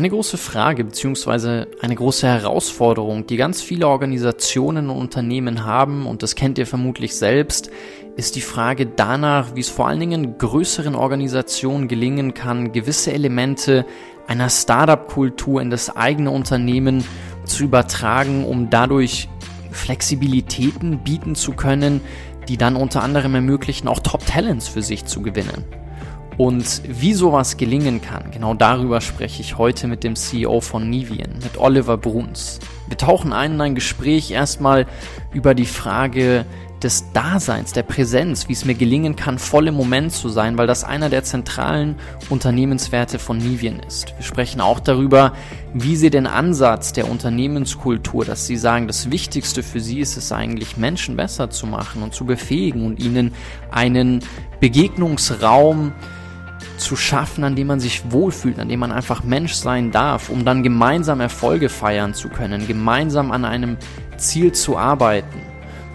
Eine große Frage bzw. eine große Herausforderung, die ganz viele Organisationen und Unternehmen haben, und das kennt ihr vermutlich selbst, ist die Frage danach, wie es vor allen Dingen größeren Organisationen gelingen kann, gewisse Elemente einer Startup-Kultur in das eigene Unternehmen zu übertragen, um dadurch Flexibilitäten bieten zu können, die dann unter anderem ermöglichen, auch Top-Talents für sich zu gewinnen. Und wie sowas gelingen kann, genau darüber spreche ich heute mit dem CEO von Nivien, mit Oliver Bruns. Wir tauchen ein in ein Gespräch erstmal über die Frage des Daseins, der Präsenz, wie es mir gelingen kann, voll im Moment zu sein, weil das einer der zentralen Unternehmenswerte von Nivien ist. Wir sprechen auch darüber, wie sie den Ansatz der Unternehmenskultur, dass sie sagen, das Wichtigste für sie ist es eigentlich, Menschen besser zu machen und zu befähigen und ihnen einen Begegnungsraum zu schaffen, an dem man sich wohlfühlt, an dem man einfach Mensch sein darf, um dann gemeinsam Erfolge feiern zu können, gemeinsam an einem Ziel zu arbeiten.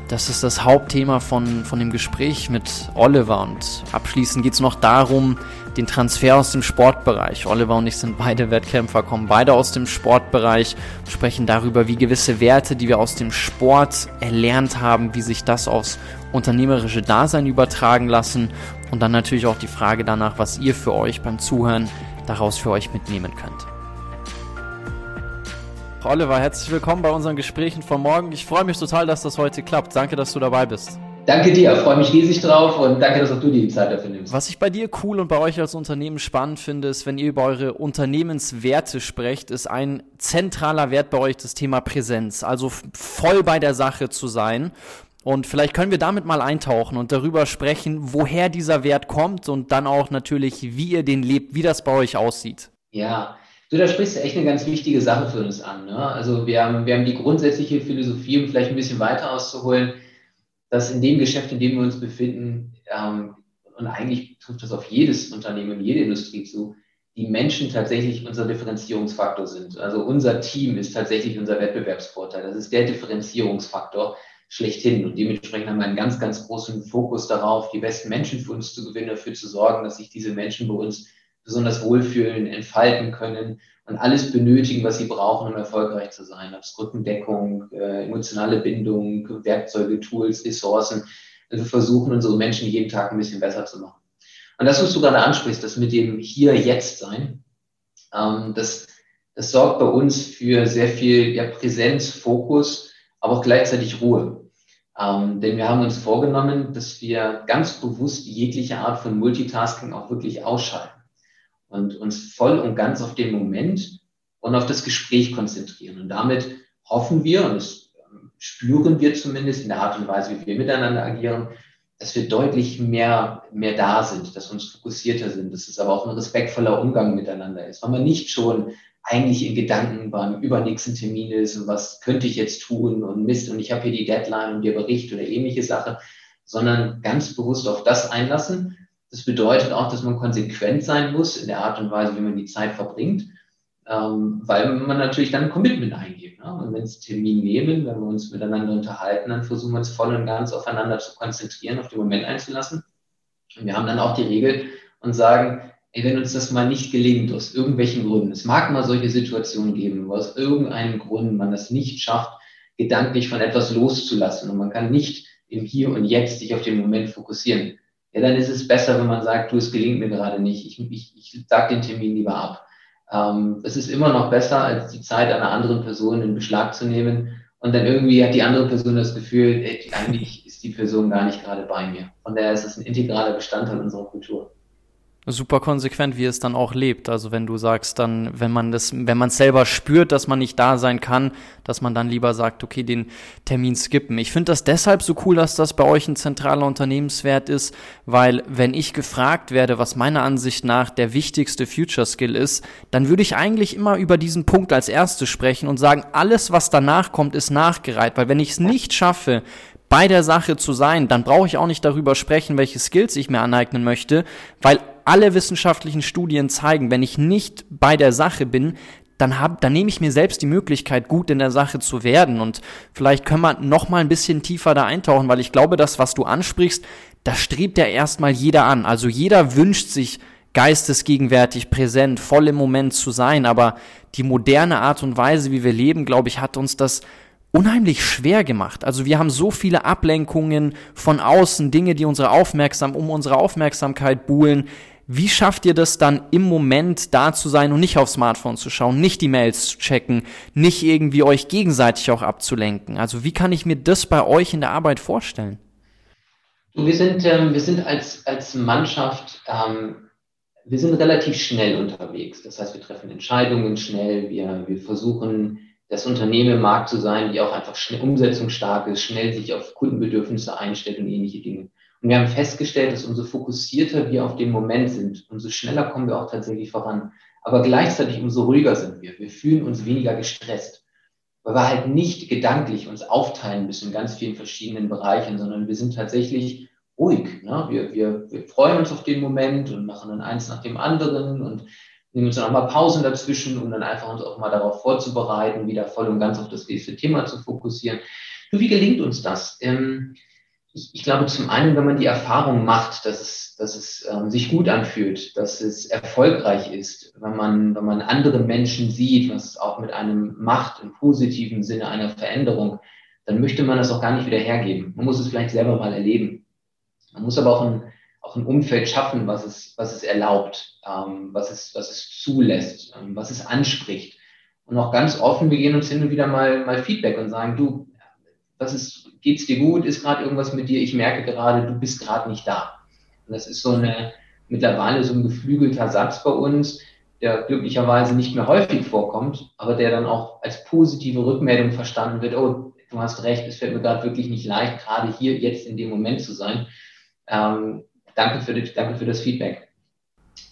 Das ist das Hauptthema von, von dem Gespräch mit Oliver. Und abschließend geht es noch darum, den Transfer aus dem Sportbereich. Oliver und ich sind beide Wettkämpfer, kommen beide aus dem Sportbereich, sprechen darüber, wie gewisse Werte, die wir aus dem Sport erlernt haben, wie sich das aufs unternehmerische Dasein übertragen lassen. Und dann natürlich auch die Frage danach, was ihr für euch beim Zuhören daraus für euch mitnehmen könnt. Oliver, herzlich willkommen bei unseren Gesprächen von morgen. Ich freue mich total, dass das heute klappt. Danke, dass du dabei bist. Danke dir, freue mich riesig drauf und danke, dass auch du dir die Zeit dafür nimmst. Was ich bei dir cool und bei euch als Unternehmen spannend finde, ist, wenn ihr über eure Unternehmenswerte sprecht, ist ein zentraler Wert bei euch das Thema Präsenz. Also voll bei der Sache zu sein. Und vielleicht können wir damit mal eintauchen und darüber sprechen, woher dieser Wert kommt und dann auch natürlich, wie ihr den lebt, wie das bei euch aussieht. Ja, Du, da sprichst du echt eine ganz wichtige Sache für uns an. Ne? Also wir haben, wir haben die grundsätzliche Philosophie, um vielleicht ein bisschen weiter auszuholen, dass in dem Geschäft, in dem wir uns befinden, ähm, und eigentlich trifft das auf jedes Unternehmen, jede Industrie zu, die Menschen tatsächlich unser Differenzierungsfaktor sind. Also unser Team ist tatsächlich unser Wettbewerbsvorteil. Das ist der Differenzierungsfaktor schlechthin. Und dementsprechend haben wir einen ganz, ganz großen Fokus darauf, die besten Menschen für uns zu gewinnen, dafür zu sorgen, dass sich diese Menschen bei uns besonders wohlfühlen, entfalten können und alles benötigen, was sie brauchen, um erfolgreich zu sein. Ob es Rückendeckung, äh, emotionale Bindung, Werkzeuge, Tools, Ressourcen. Also wir versuchen unsere Menschen jeden Tag ein bisschen besser zu machen. Und das, was du gerade ansprichst, das mit dem Hier, Jetzt sein, ähm, das, das sorgt bei uns für sehr viel ja, Präsenz, Fokus, aber auch gleichzeitig Ruhe. Ähm, denn wir haben uns vorgenommen, dass wir ganz bewusst jegliche Art von Multitasking auch wirklich ausschalten und uns voll und ganz auf den Moment und auf das Gespräch konzentrieren. Und damit hoffen wir, und das ähm, spüren wir zumindest in der Art und Weise, wie wir miteinander agieren, dass wir deutlich mehr, mehr da sind, dass wir uns fokussierter sind, dass es aber auch ein respektvoller Umgang miteinander ist, weil man nicht schon eigentlich in Gedanken beim übernächsten Termin ist und was könnte ich jetzt tun und Mist und ich habe hier die Deadline und der Bericht oder ähnliche Sache, sondern ganz bewusst auf das einlassen das bedeutet auch, dass man konsequent sein muss in der Art und Weise, wie man die Zeit verbringt, ähm, weil man natürlich dann ein Commitment eingeht. Ne? Und wenn es Termin nehmen, wenn wir uns miteinander unterhalten, dann versuchen wir uns voll und ganz aufeinander zu konzentrieren, auf den Moment einzulassen. Und wir haben dann auch die Regel und sagen, ey, wenn uns das mal nicht gelingt, aus irgendwelchen Gründen, es mag mal solche Situationen geben, wo aus irgendeinem Grund man das nicht schafft, gedanklich von etwas loszulassen und man kann nicht im Hier und Jetzt sich auf den Moment fokussieren ja, dann ist es besser, wenn man sagt, du, es gelingt mir gerade nicht, ich, ich, ich sage den Termin lieber ab. Ähm, es ist immer noch besser, als die Zeit einer anderen Person in Beschlag zu nehmen und dann irgendwie hat die andere Person das Gefühl, ey, eigentlich ist die Person gar nicht gerade bei mir. Von daher ist es ein integraler Bestandteil unserer Kultur super konsequent, wie es dann auch lebt. Also wenn du sagst dann, wenn man das, wenn man selber spürt, dass man nicht da sein kann, dass man dann lieber sagt, okay, den Termin skippen. Ich finde das deshalb so cool, dass das bei euch ein zentraler Unternehmenswert ist, weil wenn ich gefragt werde, was meiner Ansicht nach der wichtigste Future Skill ist, dann würde ich eigentlich immer über diesen Punkt als erstes sprechen und sagen, alles, was danach kommt, ist nachgereiht, weil wenn ich es nicht schaffe, bei der Sache zu sein, dann brauche ich auch nicht darüber sprechen, welche Skills ich mir aneignen möchte, weil alle wissenschaftlichen Studien zeigen, wenn ich nicht bei der Sache bin, dann, hab, dann nehme ich mir selbst die Möglichkeit, gut in der Sache zu werden. Und vielleicht können wir noch mal ein bisschen tiefer da eintauchen, weil ich glaube, das, was du ansprichst, das strebt ja erstmal jeder an. Also jeder wünscht sich geistesgegenwärtig, präsent, voll im Moment zu sein. Aber die moderne Art und Weise, wie wir leben, glaube ich, hat uns das unheimlich schwer gemacht. Also wir haben so viele Ablenkungen von außen, Dinge, die unsere Aufmerksam, um unsere Aufmerksamkeit buhlen. Wie schafft ihr das dann im Moment da zu sein und nicht aufs Smartphone zu schauen, nicht die Mails zu checken, nicht irgendwie euch gegenseitig auch abzulenken? Also wie kann ich mir das bei euch in der Arbeit vorstellen? Wir sind, ähm, wir sind als, als Mannschaft, ähm, wir sind relativ schnell unterwegs. Das heißt, wir treffen Entscheidungen schnell, wir, wir versuchen das Unternehmen im Markt zu sein, die auch einfach schnell umsetzungsstark ist, schnell sich auf Kundenbedürfnisse einstellt und ähnliche Dinge. Und wir haben festgestellt, dass umso fokussierter wir auf den Moment sind, umso schneller kommen wir auch tatsächlich voran. Aber gleichzeitig umso ruhiger sind wir. Wir fühlen uns weniger gestresst, weil wir halt nicht gedanklich uns aufteilen müssen in ganz vielen verschiedenen Bereichen, sondern wir sind tatsächlich ruhig. Ne? Wir, wir, wir freuen uns auf den Moment und machen dann eins nach dem anderen und nehmen uns dann auch mal Pausen dazwischen, um dann einfach uns auch mal darauf vorzubereiten, wieder voll und ganz auf das nächste Thema zu fokussieren. Nur wie gelingt uns das? Ähm, ich, ich, glaube zum einen, wenn man die Erfahrung macht, dass es, dass es ähm, sich gut anfühlt, dass es erfolgreich ist, wenn man, wenn man andere Menschen sieht, was auch mit einem macht im positiven Sinne einer Veränderung, dann möchte man das auch gar nicht wieder hergeben. Man muss es vielleicht selber mal erleben. Man muss aber auch ein, auch ein Umfeld schaffen, was es, was es erlaubt, ähm, was, es, was es zulässt, ähm, was es anspricht. Und auch ganz offen, wir gehen uns hin und wieder mal, mal Feedback und sagen, du, was ist, geht's dir gut? Ist gerade irgendwas mit dir? Ich merke gerade, du bist gerade nicht da. Und das ist so eine, mittlerweile so ein geflügelter Satz bei uns, der glücklicherweise nicht mehr häufig vorkommt, aber der dann auch als positive Rückmeldung verstanden wird, oh, du hast recht, es fällt mir gerade wirklich nicht leicht, gerade hier jetzt in dem Moment zu sein. Ähm, danke, für danke für das Feedback.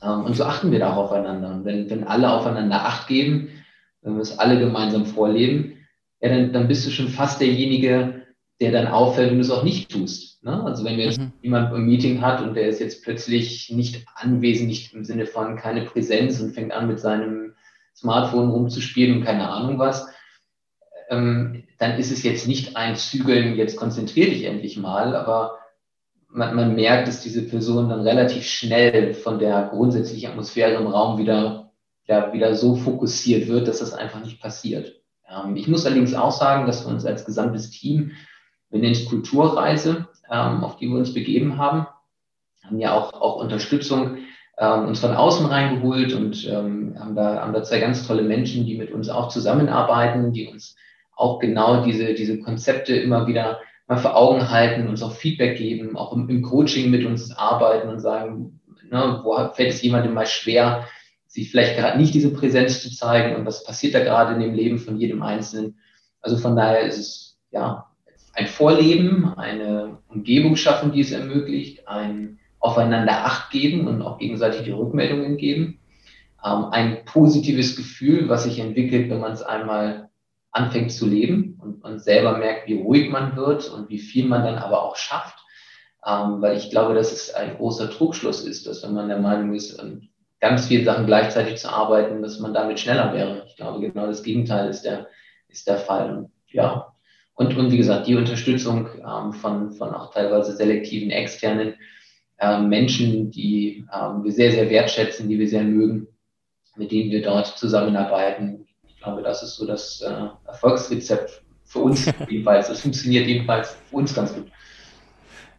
Ähm, und so achten wir da auch aufeinander. Und wenn, wenn alle aufeinander Acht geben, wenn wir es alle gemeinsam vorleben, ja, dann, dann bist du schon fast derjenige, der dann auffällt, wenn du es auch nicht tust. Ne? Also wenn jetzt mhm. jemand ein Meeting hat und der ist jetzt plötzlich nicht anwesend, nicht im Sinne von keine Präsenz und fängt an mit seinem Smartphone rumzuspielen und keine Ahnung was, ähm, dann ist es jetzt nicht ein Zügeln, jetzt konzentrier dich endlich mal, aber man, man merkt, dass diese Person dann relativ schnell von der grundsätzlichen Atmosphäre im Raum wieder, ja, wieder so fokussiert wird, dass das einfach nicht passiert. Ähm, ich muss allerdings auch sagen, dass wir uns als gesamtes Team, wir nennen es Kulturreise, ähm, auf die wir uns begeben haben, haben ja auch, auch Unterstützung ähm, uns von außen reingeholt und ähm, haben, da, haben da zwei ganz tolle Menschen, die mit uns auch zusammenarbeiten, die uns auch genau diese, diese Konzepte immer wieder mal vor Augen halten, uns auch Feedback geben, auch im, im Coaching mit uns arbeiten und sagen, ne, wo fällt es jemandem mal schwer, sich vielleicht gerade nicht diese Präsenz zu zeigen und was passiert da gerade in dem Leben von jedem Einzelnen. Also von daher ist es ja ein Vorleben, eine Umgebung schaffen, die es ermöglicht, ein aufeinander Acht geben und auch gegenseitig die Rückmeldungen geben, ähm, ein positives Gefühl, was sich entwickelt, wenn man es einmal anfängt zu leben und man selber merkt, wie ruhig man wird und wie viel man dann aber auch schafft. Ähm, weil ich glaube, dass es ein großer Trugschluss ist, dass wenn man der Meinung ist, ganz viele Sachen gleichzeitig zu arbeiten, dass man damit schneller wäre. Ich glaube, genau das Gegenteil ist der, ist der Fall. Und, ja. Und, und wie gesagt, die Unterstützung ähm, von, von auch teilweise selektiven externen äh, Menschen, die ähm, wir sehr, sehr wertschätzen, die wir sehr mögen, mit denen wir dort zusammenarbeiten, glaube, das ist so das äh, Erfolgsrezept für uns jedenfalls. Es funktioniert jedenfalls für uns ganz gut.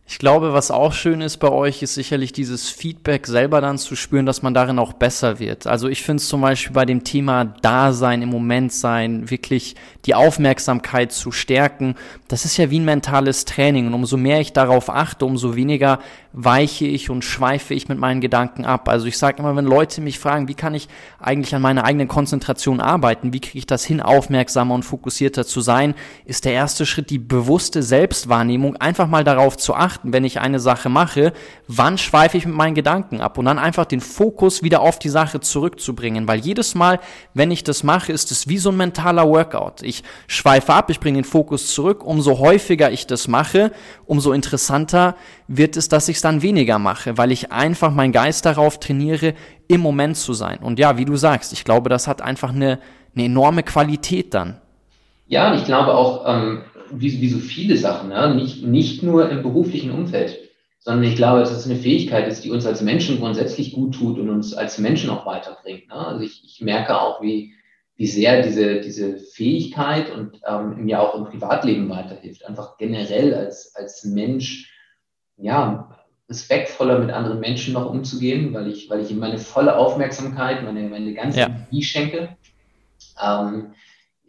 Ich glaube, was auch schön ist bei euch, ist sicherlich dieses Feedback selber dann zu spüren, dass man darin auch besser wird. Also ich finde es zum Beispiel bei dem Thema Dasein, im Moment sein, wirklich die Aufmerksamkeit zu stärken, das ist ja wie ein mentales Training. Und umso mehr ich darauf achte, umso weniger weiche ich und schweife ich mit meinen Gedanken ab. Also ich sage immer, wenn Leute mich fragen, wie kann ich eigentlich an meiner eigenen Konzentration arbeiten, wie kriege ich das hin, aufmerksamer und fokussierter zu sein, ist der erste Schritt die bewusste Selbstwahrnehmung, einfach mal darauf zu achten, wenn ich eine Sache mache, wann schweife ich mit meinen Gedanken ab und dann einfach den Fokus wieder auf die Sache zurückzubringen, weil jedes Mal, wenn ich das mache, ist es wie so ein mentaler Workout. Ich schweife ab, ich bringe den Fokus zurück, umso häufiger ich das mache, umso interessanter wird es, dass ich es dann weniger mache, weil ich einfach meinen Geist darauf trainiere, im Moment zu sein. Und ja, wie du sagst, ich glaube, das hat einfach eine, eine enorme Qualität dann. Ja, ich glaube auch, ähm, wie, wie so viele Sachen, ja? nicht, nicht nur im beruflichen Umfeld, sondern ich glaube, dass es eine Fähigkeit ist, die uns als Menschen grundsätzlich gut tut und uns als Menschen auch weiterbringt. Ne? Also ich, ich merke auch, wie, wie sehr diese, diese Fähigkeit und ähm, mir auch im Privatleben weiterhilft. Einfach generell als, als Mensch, ja, respektvoller mit anderen Menschen noch umzugehen, weil ich, weil ich ihm meine volle Aufmerksamkeit, meine, meine ganze ja. Energie schenke. Ähm,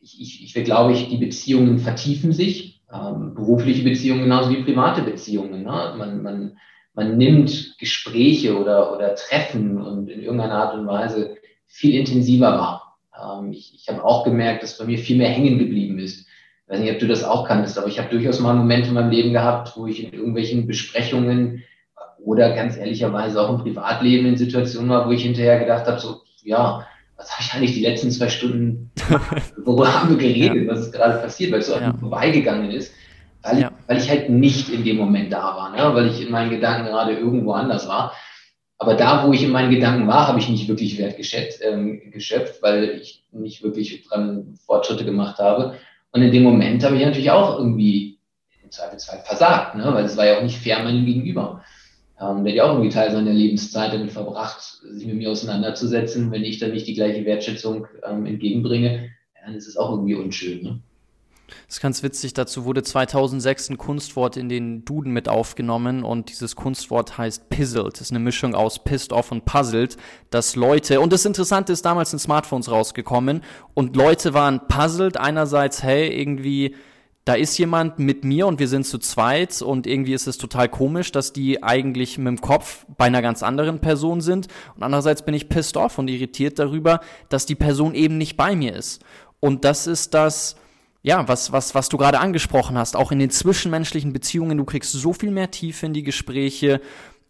ich, ich, ich glaube ich, die Beziehungen vertiefen sich ähm, berufliche Beziehungen genauso wie private Beziehungen. Ne? Man, man, man nimmt Gespräche oder, oder Treffen und in irgendeiner Art und Weise viel intensiver wahr. Ähm, ich ich habe auch gemerkt, dass bei mir viel mehr hängen geblieben ist. Ich weiß nicht, ob du das auch kanntest, aber ich habe durchaus mal Momente in meinem Leben gehabt, wo ich in irgendwelchen Besprechungen oder ganz ehrlicherweise auch im Privatleben in Situationen war, wo ich hinterher gedacht habe, so, ja, was habe ich eigentlich die letzten zwei Stunden, worüber haben wir geredet, ja. was ist gerade passiert, weil es so ja. vorbeigegangen ist, weil, ja. ich, weil ich halt nicht in dem Moment da war, ne? weil ich in meinen Gedanken gerade irgendwo anders war. Aber da, wo ich in meinen Gedanken war, habe ich nicht wirklich Wert geschätzt, ähm, geschöpft, weil ich nicht wirklich dran Fortschritte gemacht habe. Und in dem Moment habe ich natürlich auch irgendwie im Zweifelsfall versagt, ne? weil es war ja auch nicht fair meinem Gegenüber. Ähm, der hat ja auch irgendwie Teil seiner Lebenszeit damit verbracht, sich mit mir auseinanderzusetzen. Wenn ich dann nicht die gleiche Wertschätzung ähm, entgegenbringe, dann ist es auch irgendwie unschön. Ne? Das ist ganz witzig. Dazu wurde 2006 ein Kunstwort in den Duden mit aufgenommen und dieses Kunstwort heißt Pizzled. Ist eine Mischung aus pissed off und puzzled, dass Leute, und das Interessante ist, damals sind Smartphones rausgekommen und Leute waren puzzled einerseits, hey, irgendwie, da ist jemand mit mir und wir sind zu zweit und irgendwie ist es total komisch, dass die eigentlich mit dem Kopf bei einer ganz anderen Person sind und andererseits bin ich pissed off und irritiert darüber, dass die Person eben nicht bei mir ist. Und das ist das, ja, was, was, was du gerade angesprochen hast, auch in den zwischenmenschlichen Beziehungen, du kriegst so viel mehr Tiefe in die Gespräche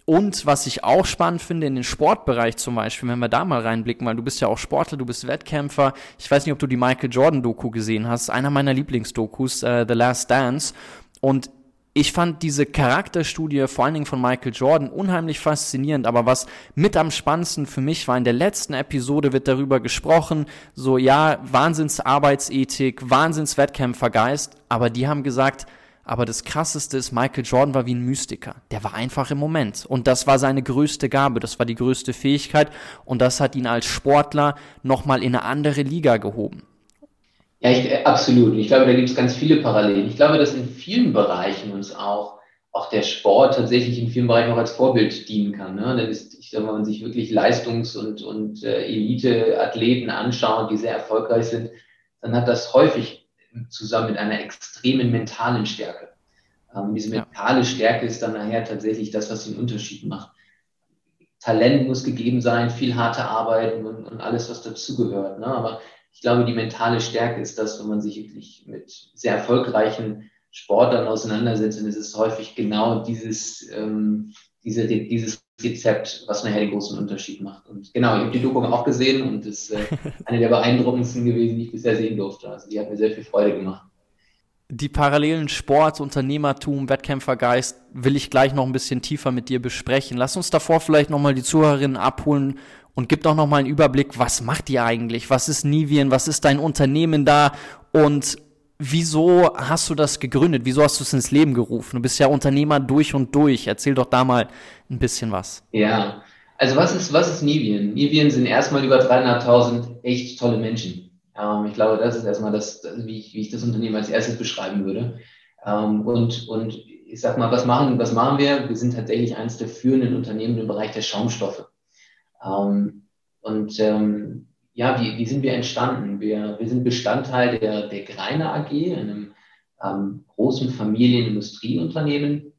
und was ich auch spannend finde, in den Sportbereich zum Beispiel, wenn wir da mal reinblicken, weil du bist ja auch Sportler, du bist Wettkämpfer. Ich weiß nicht, ob du die Michael Jordan Doku gesehen hast, einer meiner Lieblingsdokus, äh, The Last Dance. Und ich fand diese Charakterstudie vor allen Dingen von Michael Jordan unheimlich faszinierend, aber was mit am spannendsten für mich war, in der letzten Episode wird darüber gesprochen, so ja, Wahnsinnsarbeitsethik, Wahnsinnswettkämpfergeist, aber die haben gesagt, aber das Krasseste ist, Michael Jordan war wie ein Mystiker. Der war einfach im Moment. Und das war seine größte Gabe, das war die größte Fähigkeit. Und das hat ihn als Sportler nochmal in eine andere Liga gehoben. Ja, ich, äh, absolut. Ich glaube, da gibt es ganz viele Parallelen. Ich glaube, dass in vielen Bereichen uns auch, auch der Sport tatsächlich in vielen Bereichen auch als Vorbild dienen kann. Ne? Denn ist, ich sage wenn man sich wirklich Leistungs- und, und äh, Elite-Athleten anschaut, die sehr erfolgreich sind, dann hat das häufig zusammen mit einer extremen mentalen Stärke. Ähm, diese mentale. Stärke ist dann nachher tatsächlich das, was den Unterschied macht. Talent muss gegeben sein, viel harte Arbeit und, und alles, was dazugehört. Ne? Aber ich glaube, die mentale Stärke ist das, wenn man sich wirklich mit sehr erfolgreichen Sportlern auseinandersetzt, ist es häufig genau dieses, ähm, diese, dieses Rezept, was nachher den großen Unterschied macht. Und genau, ich habe die Doku auch gesehen und das ist äh, eine der beeindruckendsten gewesen, die ich bisher sehen durfte. Also die hat mir sehr viel Freude gemacht. Die Parallelen Sport, Unternehmertum, Wettkämpfergeist will ich gleich noch ein bisschen tiefer mit dir besprechen. Lass uns davor vielleicht nochmal die Zuhörerinnen abholen und gib doch nochmal einen Überblick, was macht ihr eigentlich? Was ist Nivien? Was ist dein Unternehmen da? Und Wieso hast du das gegründet? Wieso hast du es ins Leben gerufen? Du bist ja Unternehmer durch und durch. Erzähl doch da mal ein bisschen was. Ja, also was ist, was ist Nivien? Nivien sind erstmal über 300.000 echt tolle Menschen. Ähm, ich glaube, das ist erstmal das, wie ich, wie ich das Unternehmen als erstes beschreiben würde. Ähm, und, und ich sag mal, was machen, was machen wir? Wir sind tatsächlich eines der führenden Unternehmen im Bereich der Schaumstoffe. Ähm, und ähm, ja, wie, wie sind wir entstanden? Wir, wir sind Bestandteil der, der Greiner AG, einem ähm, großen Familienindustrieunternehmen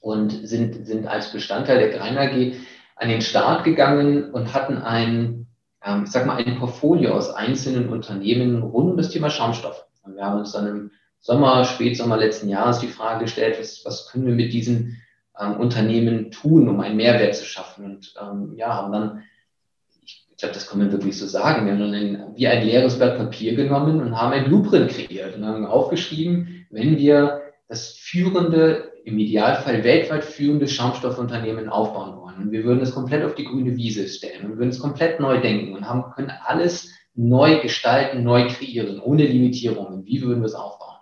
und sind, sind als Bestandteil der Greiner AG an den Start gegangen und hatten ein, ähm, ich sag mal, ein Portfolio aus einzelnen Unternehmen rund um das Thema Schaumstoff. Und wir haben uns dann im Sommer, Spätsommer letzten Jahres die Frage gestellt, was, was können wir mit diesen ähm, Unternehmen tun, um einen Mehrwert zu schaffen? Und ähm, ja, haben dann glaube, das kann man wirklich so sagen. Wir haben dann wie ein leeres Blatt Papier genommen und haben ein Blueprint kreiert und haben aufgeschrieben, wenn wir das führende, im Idealfall weltweit führende Schaumstoffunternehmen aufbauen wollen. Und wir würden es komplett auf die grüne Wiese stellen und würden es komplett neu denken und haben, können alles neu gestalten, neu kreieren, ohne Limitierungen. Wie würden wir es aufbauen?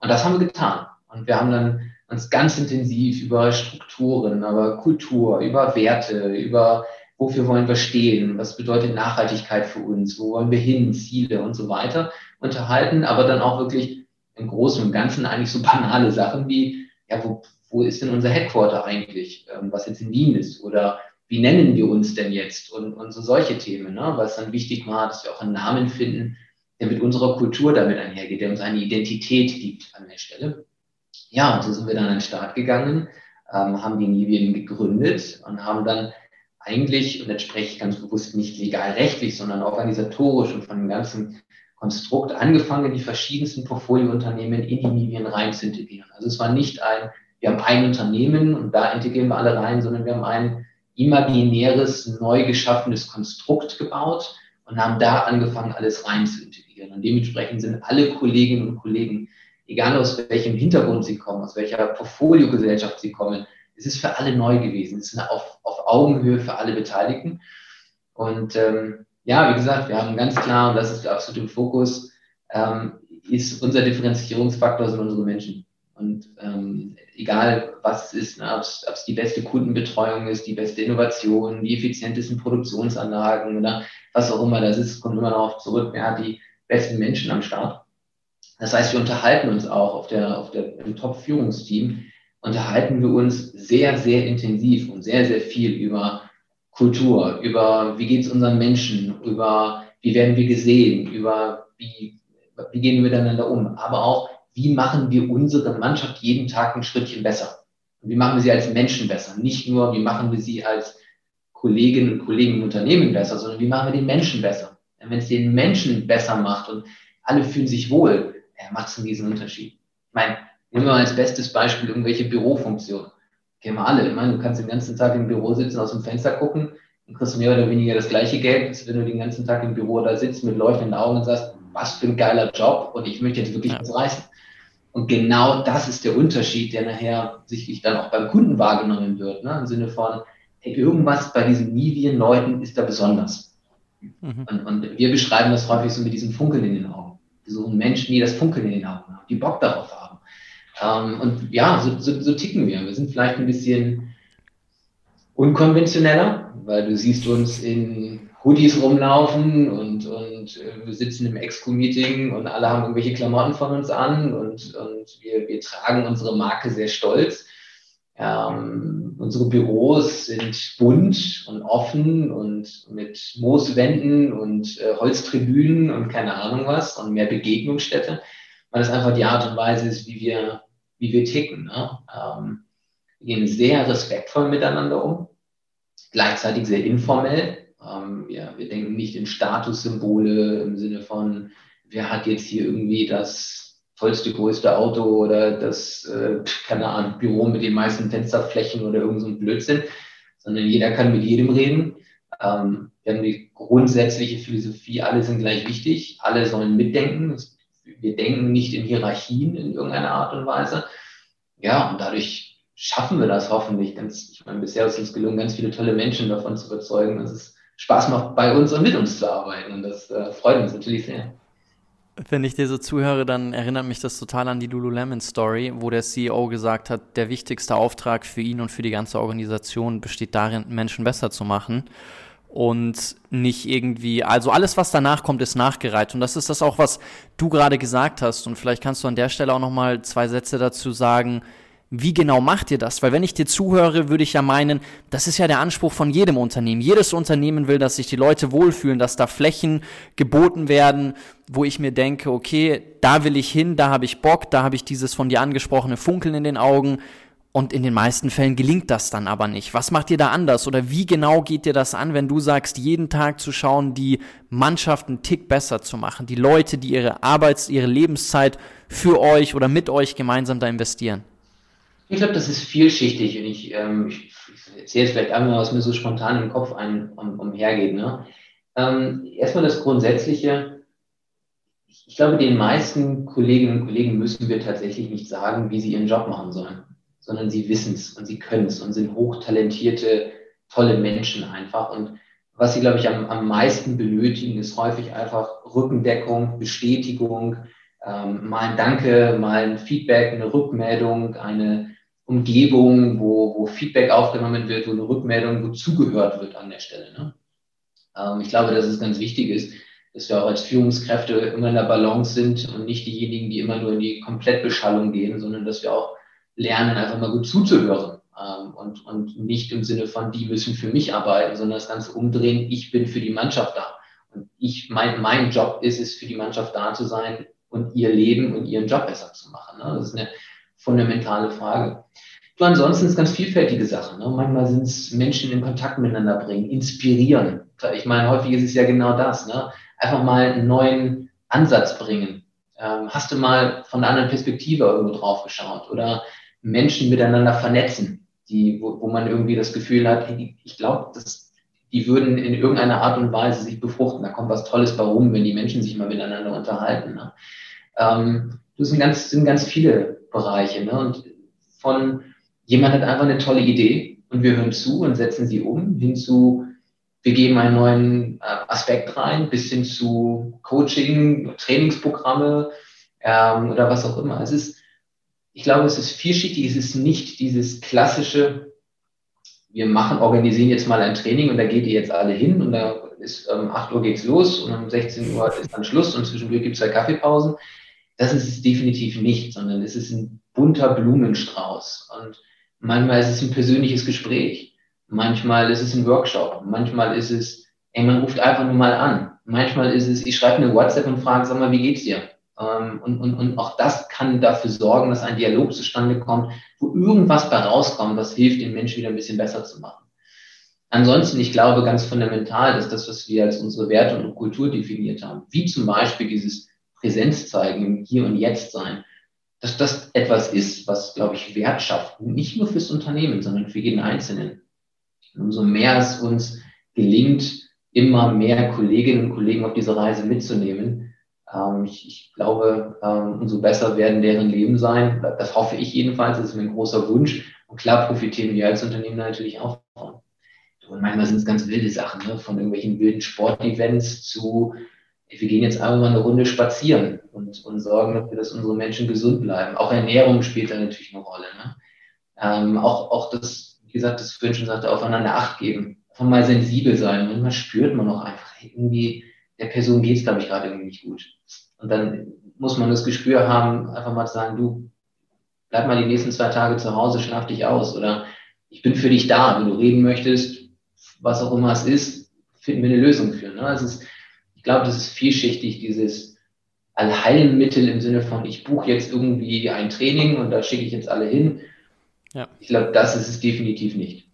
Und das haben wir getan. Und wir haben dann uns ganz intensiv über Strukturen, über Kultur, über Werte, über wofür wollen wir stehen, was bedeutet Nachhaltigkeit für uns, wo wollen wir hin, Ziele und so weiter unterhalten, aber dann auch wirklich im Großen und Ganzen eigentlich so banale Sachen wie, ja, wo, wo ist denn unser Headquarter eigentlich, ähm, was jetzt in Wien ist oder wie nennen wir uns denn jetzt und, und so solche Themen, ne? was dann wichtig war, dass wir auch einen Namen finden, der mit unserer Kultur damit einhergeht, der uns eine Identität gibt an der Stelle. Ja, und so sind wir dann an den Start gegangen, ähm, haben die Nivien gegründet und haben dann eigentlich, und jetzt spreche ich ganz bewusst nicht legal-rechtlich, sondern organisatorisch und von dem ganzen Konstrukt angefangen, die verschiedensten Portfoliounternehmen in die Nivien rein zu integrieren. Also es war nicht ein, wir haben ein Unternehmen und da integrieren wir alle rein, sondern wir haben ein imaginäres, neu geschaffenes Konstrukt gebaut und haben da angefangen, alles rein zu integrieren. Und dementsprechend sind alle Kolleginnen und Kollegen, egal aus welchem Hintergrund sie kommen, aus welcher Portfoliogesellschaft sie kommen, es ist für alle neu gewesen. Es ist auf, auf Augenhöhe für alle Beteiligten. Und ähm, ja, wie gesagt, wir haben ganz klar, und das ist absolut im Fokus, ähm, ist unser Differenzierungsfaktor sind unsere Menschen. Und ähm, egal was es ist, ne, ob es die beste Kundenbetreuung ist, die beste Innovation, die effizientesten Produktionsanlagen oder was auch immer das ist, kommt immer darauf zurück, wer hat die besten Menschen am Start. Das heißt, wir unterhalten uns auch auf der, auf der, im Top-Führungsteam, unterhalten wir uns sehr, sehr intensiv und sehr, sehr viel über Kultur, über wie geht es unseren Menschen, über wie werden wir gesehen, über wie, wie gehen wir miteinander um, aber auch, wie machen wir unsere Mannschaft jeden Tag ein Schrittchen besser? Wie machen wir sie als Menschen besser? Nicht nur, wie machen wir sie als Kolleginnen und Kollegen im Unternehmen besser, sondern wie machen wir den Menschen besser? Wenn es den Menschen besser macht und alle fühlen sich wohl, macht es einen riesen Unterschied. Ich meine, nehmen wir mal als bestes Beispiel irgendwelche Bürofunktionen. Kennen wir alle. Ich meine, du kannst den ganzen Tag im Büro sitzen, aus dem Fenster gucken und kriegst mehr oder weniger das gleiche Geld, als wenn du den ganzen Tag im Büro da sitzt mit leuchtenden Augen und sagst, was für ein geiler Job und ich möchte jetzt wirklich ja. was reißen. Und genau das ist der Unterschied, der nachher sicherlich dann auch beim Kunden wahrgenommen wird, ne? im Sinne von, hey, irgendwas bei diesen Nivien-Leuten ist da besonders. Mhm. Und, und, wir beschreiben das häufig so mit diesem Funkeln in den Augen. Wir suchen Menschen, die das Funkeln in den Augen haben, die Bock darauf haben. Ähm, und ja, so, so, so ticken wir. Wir sind vielleicht ein bisschen unkonventioneller, weil du siehst uns in Hoodies rumlaufen und, und äh, wir sitzen im Exco-Meeting und alle haben irgendwelche Klamotten von uns an und, und wir, wir tragen unsere Marke sehr stolz. Ähm, unsere Büros sind bunt und offen und mit Mooswänden und äh, Holztribünen und keine Ahnung was und mehr Begegnungsstätte, weil das einfach die Art und Weise ist, wie wir, wie wir ticken. Ne? Ähm, wir gehen sehr respektvoll miteinander um, gleichzeitig sehr informell ähm, ja, wir denken nicht in Statussymbole im Sinne von, wer hat jetzt hier irgendwie das tollste, größte Auto oder das, äh, keine Ahnung, Büro mit den meisten Fensterflächen oder irgend so ein Blödsinn, sondern jeder kann mit jedem reden. Ähm, wir haben die grundsätzliche Philosophie, alle sind gleich wichtig, alle sollen mitdenken. Wir denken nicht in Hierarchien in irgendeiner Art und Weise. Ja, und dadurch schaffen wir das hoffentlich. Ganz, ich meine, bisher ist es gelungen, ganz viele tolle Menschen davon zu überzeugen, dass es Spaß macht, bei uns und mit uns zu arbeiten. Und das äh, freut uns natürlich sehr. Wenn ich dir so zuhöre, dann erinnert mich das total an die Lululemon Story, wo der CEO gesagt hat, der wichtigste Auftrag für ihn und für die ganze Organisation besteht darin, Menschen besser zu machen und nicht irgendwie, also alles, was danach kommt, ist nachgereiht. Und das ist das auch, was du gerade gesagt hast. Und vielleicht kannst du an der Stelle auch nochmal zwei Sätze dazu sagen, wie genau macht ihr das? Weil wenn ich dir zuhöre, würde ich ja meinen, das ist ja der Anspruch von jedem Unternehmen. Jedes Unternehmen will, dass sich die Leute wohlfühlen, dass da Flächen geboten werden, wo ich mir denke, okay, da will ich hin, da habe ich Bock, da habe ich dieses von dir angesprochene Funkeln in den Augen. Und in den meisten Fällen gelingt das dann aber nicht. Was macht ihr da anders? Oder wie genau geht dir das an, wenn du sagst, jeden Tag zu schauen, die Mannschaft einen Tick besser zu machen? Die Leute, die ihre Arbeits-, ihre Lebenszeit für euch oder mit euch gemeinsam da investieren? Ich glaube, das ist vielschichtig und ich, ähm, ich, ich erzähle vielleicht einmal, was mir so spontan im Kopf ein, um, umhergeht. Ne? Ähm, erstmal das Grundsätzliche. Ich glaube, den meisten Kolleginnen und Kollegen müssen wir tatsächlich nicht sagen, wie sie ihren Job machen sollen, sondern sie wissen es und sie können es und sind hochtalentierte, tolle Menschen einfach. Und was sie, glaube ich, am, am meisten benötigen, ist häufig einfach Rückendeckung, Bestätigung, ähm, mal ein Danke, mal ein Feedback, eine Rückmeldung, eine Umgebung, wo, wo Feedback aufgenommen wird, wo eine Rückmeldung, wo zugehört wird an der Stelle. Ne? Ähm, ich glaube, dass es ganz wichtig ist, dass wir auch als Führungskräfte immer in der Balance sind und nicht diejenigen, die immer nur in die Komplettbeschallung gehen, sondern dass wir auch lernen, einfach mal gut zuzuhören. Ähm, und, und nicht im Sinne von, die müssen für mich arbeiten, sondern das Ganze umdrehen, ich bin für die Mannschaft da. Und ich, mein, mein Job ist es, für die Mannschaft da zu sein und ihr Leben und ihren Job besser zu machen. Ne? Das ist eine fundamentale Frage. Du, ansonsten ist ganz vielfältige Sachen. Ne? Manchmal sind es Menschen in Kontakt miteinander bringen, inspirieren. Ich meine, häufig ist es ja genau das. Ne? Einfach mal einen neuen Ansatz bringen. Ähm, hast du mal von einer anderen Perspektive irgendwo drauf geschaut oder Menschen miteinander vernetzen, die, wo, wo man irgendwie das Gefühl hat, ich glaube, die würden in irgendeiner Art und Weise sich befruchten. Da kommt was Tolles bei rum, wenn die Menschen sich mal miteinander unterhalten. Ne? Ähm, das sind ganz, sind ganz viele Bereiche. Ne? Und von jemand hat einfach eine tolle Idee und wir hören zu und setzen sie um, hinzu, wir geben einen neuen äh, Aspekt rein, bis hin zu Coaching, Trainingsprogramme ähm, oder was auch immer. Es ist, ich glaube, es ist vielschichtig, es ist nicht dieses klassische, wir machen, organisieren jetzt mal ein Training und da geht ihr jetzt alle hin und da ist ähm, 8 Uhr geht's los und um 16 Uhr ist dann Schluss und zwischendurch gibt es zwei Kaffeepausen. Das ist es definitiv nicht, sondern es ist ein bunter Blumenstrauß. Und manchmal ist es ein persönliches Gespräch. Manchmal ist es ein Workshop. Manchmal ist es, ey, man ruft einfach nur mal an. Manchmal ist es, ich schreibe eine WhatsApp und frage, sag mal, wie geht's dir? Ähm, und, und, und auch das kann dafür sorgen, dass ein Dialog zustande kommt, wo irgendwas bei rauskommt, was hilft, den Menschen wieder ein bisschen besser zu machen. Ansonsten, ich glaube ganz fundamental, dass das, was wir als unsere Werte und Kultur definiert haben, wie zum Beispiel dieses Präsenz zeigen, im Hier und Jetzt sein, dass das etwas ist, was, glaube ich, Wert schafft. Nicht nur fürs Unternehmen, sondern für jeden Einzelnen. Und umso mehr es uns gelingt, immer mehr Kolleginnen und Kollegen auf diese Reise mitzunehmen, ähm, ich, ich, glaube, ähm, umso besser werden deren Leben sein. Das hoffe ich jedenfalls, das ist mein großer Wunsch. Und klar profitieren wir als Unternehmen natürlich auch davon. Und manchmal sind es ganz wilde Sachen, ne? von irgendwelchen wilden Sportevents zu wir gehen jetzt einfach mal eine Runde spazieren und, und sorgen dafür, dass unsere Menschen gesund bleiben. Auch Ernährung spielt da natürlich eine Rolle. Ne? Ähm, auch, auch das, wie gesagt, das vorhin schon sagte, aufeinander Acht geben, einfach mal sensibel sein. Manchmal spürt man auch einfach, irgendwie, der Person geht es, glaube ich, gerade irgendwie nicht gut. Und dann muss man das Gespür haben, einfach mal zu sagen, du, bleib mal die nächsten zwei Tage zu Hause, schlaf dich aus. Oder ich bin für dich da, wenn du reden möchtest, was auch immer es ist, finden wir eine Lösung für. Ne? Also es ist, glaube, das ist vielschichtig, dieses Allheilmittel im Sinne von, ich buche jetzt irgendwie ein Training und da schicke ich jetzt alle hin. Ja. Ich glaube, das ist es definitiv nicht.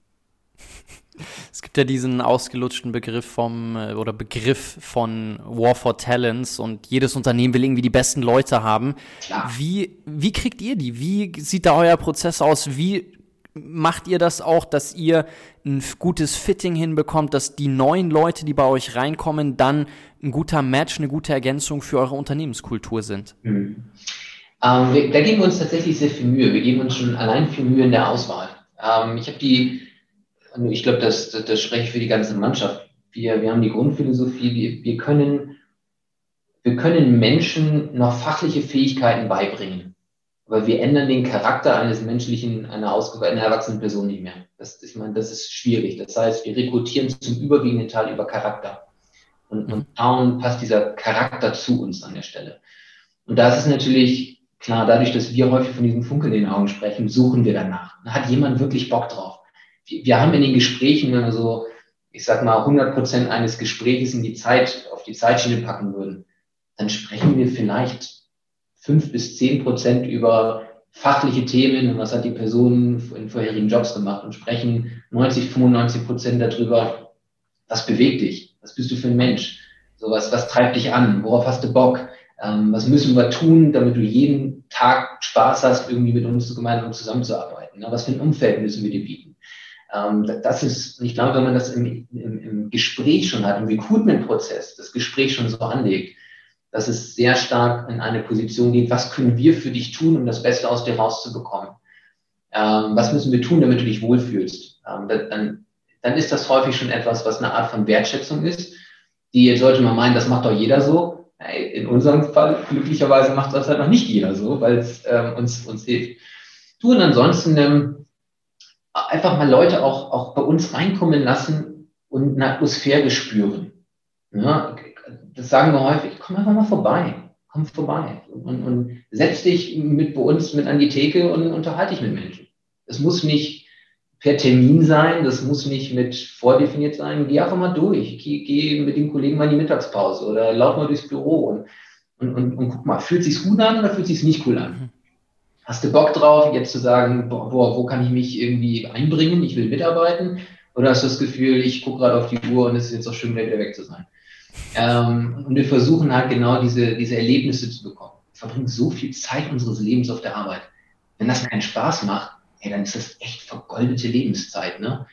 Es gibt ja diesen ausgelutschten Begriff vom äh, oder Begriff von War for Talents und jedes Unternehmen will irgendwie die besten Leute haben. Klar. Wie, wie kriegt ihr die? Wie sieht da euer Prozess aus? Wie macht ihr das auch, dass ihr ein gutes Fitting hinbekommt, dass die neuen Leute, die bei euch reinkommen, dann ein guter Match, eine gute Ergänzung für eure Unternehmenskultur sind? Mhm. Ähm, wir, da geben wir uns tatsächlich sehr viel Mühe. Wir geben uns schon allein viel Mühe in der Auswahl. Ähm, ich habe die, ich glaube, das, das, das, spreche ich für die ganze Mannschaft. Wir, wir haben die Grundphilosophie, wir, wir, können, wir können Menschen noch fachliche Fähigkeiten beibringen. Aber wir ändern den Charakter eines menschlichen, einer, einer erwachsenen Person nicht mehr. Das, ich meine, das ist schwierig. Das heißt, wir rekrutieren zum überwiegenden Teil über Charakter und, und schauen, passt dieser Charakter zu uns an der Stelle. Und da ist es natürlich klar, dadurch, dass wir häufig von diesem Funkel in den Augen sprechen, suchen wir danach. Hat jemand wirklich Bock drauf? Wir, wir haben in den Gesprächen, wenn wir so, ich sag mal, 100 Prozent eines Gesprächs in die Zeit, auf die Zeitschiene packen würden, dann sprechen wir vielleicht fünf bis zehn Prozent über fachliche Themen und was hat die Person in vorherigen Jobs gemacht und sprechen 90, 95 Prozent darüber, was bewegt dich, was bist du für ein Mensch? So was, was treibt dich an? Worauf hast du Bock? Ähm, was müssen wir tun, damit du jeden Tag Spaß hast, irgendwie mit uns gemeinsam zusammenzuarbeiten? Ne? Was für ein Umfeld müssen wir dir bieten? Ähm, das ist, ich glaube, wenn man das im, im, im Gespräch schon hat, im Recruitment-Prozess, das Gespräch schon so anlegt, dass es sehr stark in eine Position geht, was können wir für dich tun, um das Beste aus dir rauszubekommen? Ähm, was müssen wir tun, damit du dich wohlfühlst? Ähm, dann dann ist das häufig schon etwas, was eine Art von Wertschätzung ist. Die sollte man meinen, das macht doch jeder so. In unserem Fall, glücklicherweise, macht das halt noch nicht jeder so, weil es ähm, uns, uns hilft. Du und ansonsten ähm, einfach mal Leute auch, auch bei uns reinkommen lassen und eine Atmosphäre spüren. Ja, das sagen wir häufig, komm einfach mal vorbei, komm vorbei und, und setz dich mit bei uns mit an die Theke und unterhalte dich mit Menschen. Es muss nicht per Termin sein, das muss nicht mit vordefiniert sein. Geh einfach mal durch, geh, geh mit dem Kollegen mal in die Mittagspause oder lauf mal durchs Büro und, und, und, und guck mal, fühlt sich's gut an oder fühlt sich's nicht cool an? Hast du Bock drauf, jetzt zu sagen, boah, wo kann ich mich irgendwie einbringen, ich will mitarbeiten? Oder hast du das Gefühl, ich gucke gerade auf die Uhr und es ist jetzt auch schön, wieder weg zu sein? Ähm, und wir versuchen halt genau diese, diese Erlebnisse zu bekommen. Wir verbringen so viel Zeit unseres Lebens auf der Arbeit. Wenn das keinen Spaß macht, hey, dann ist das echt vergoldete Lebenszeit. Ne?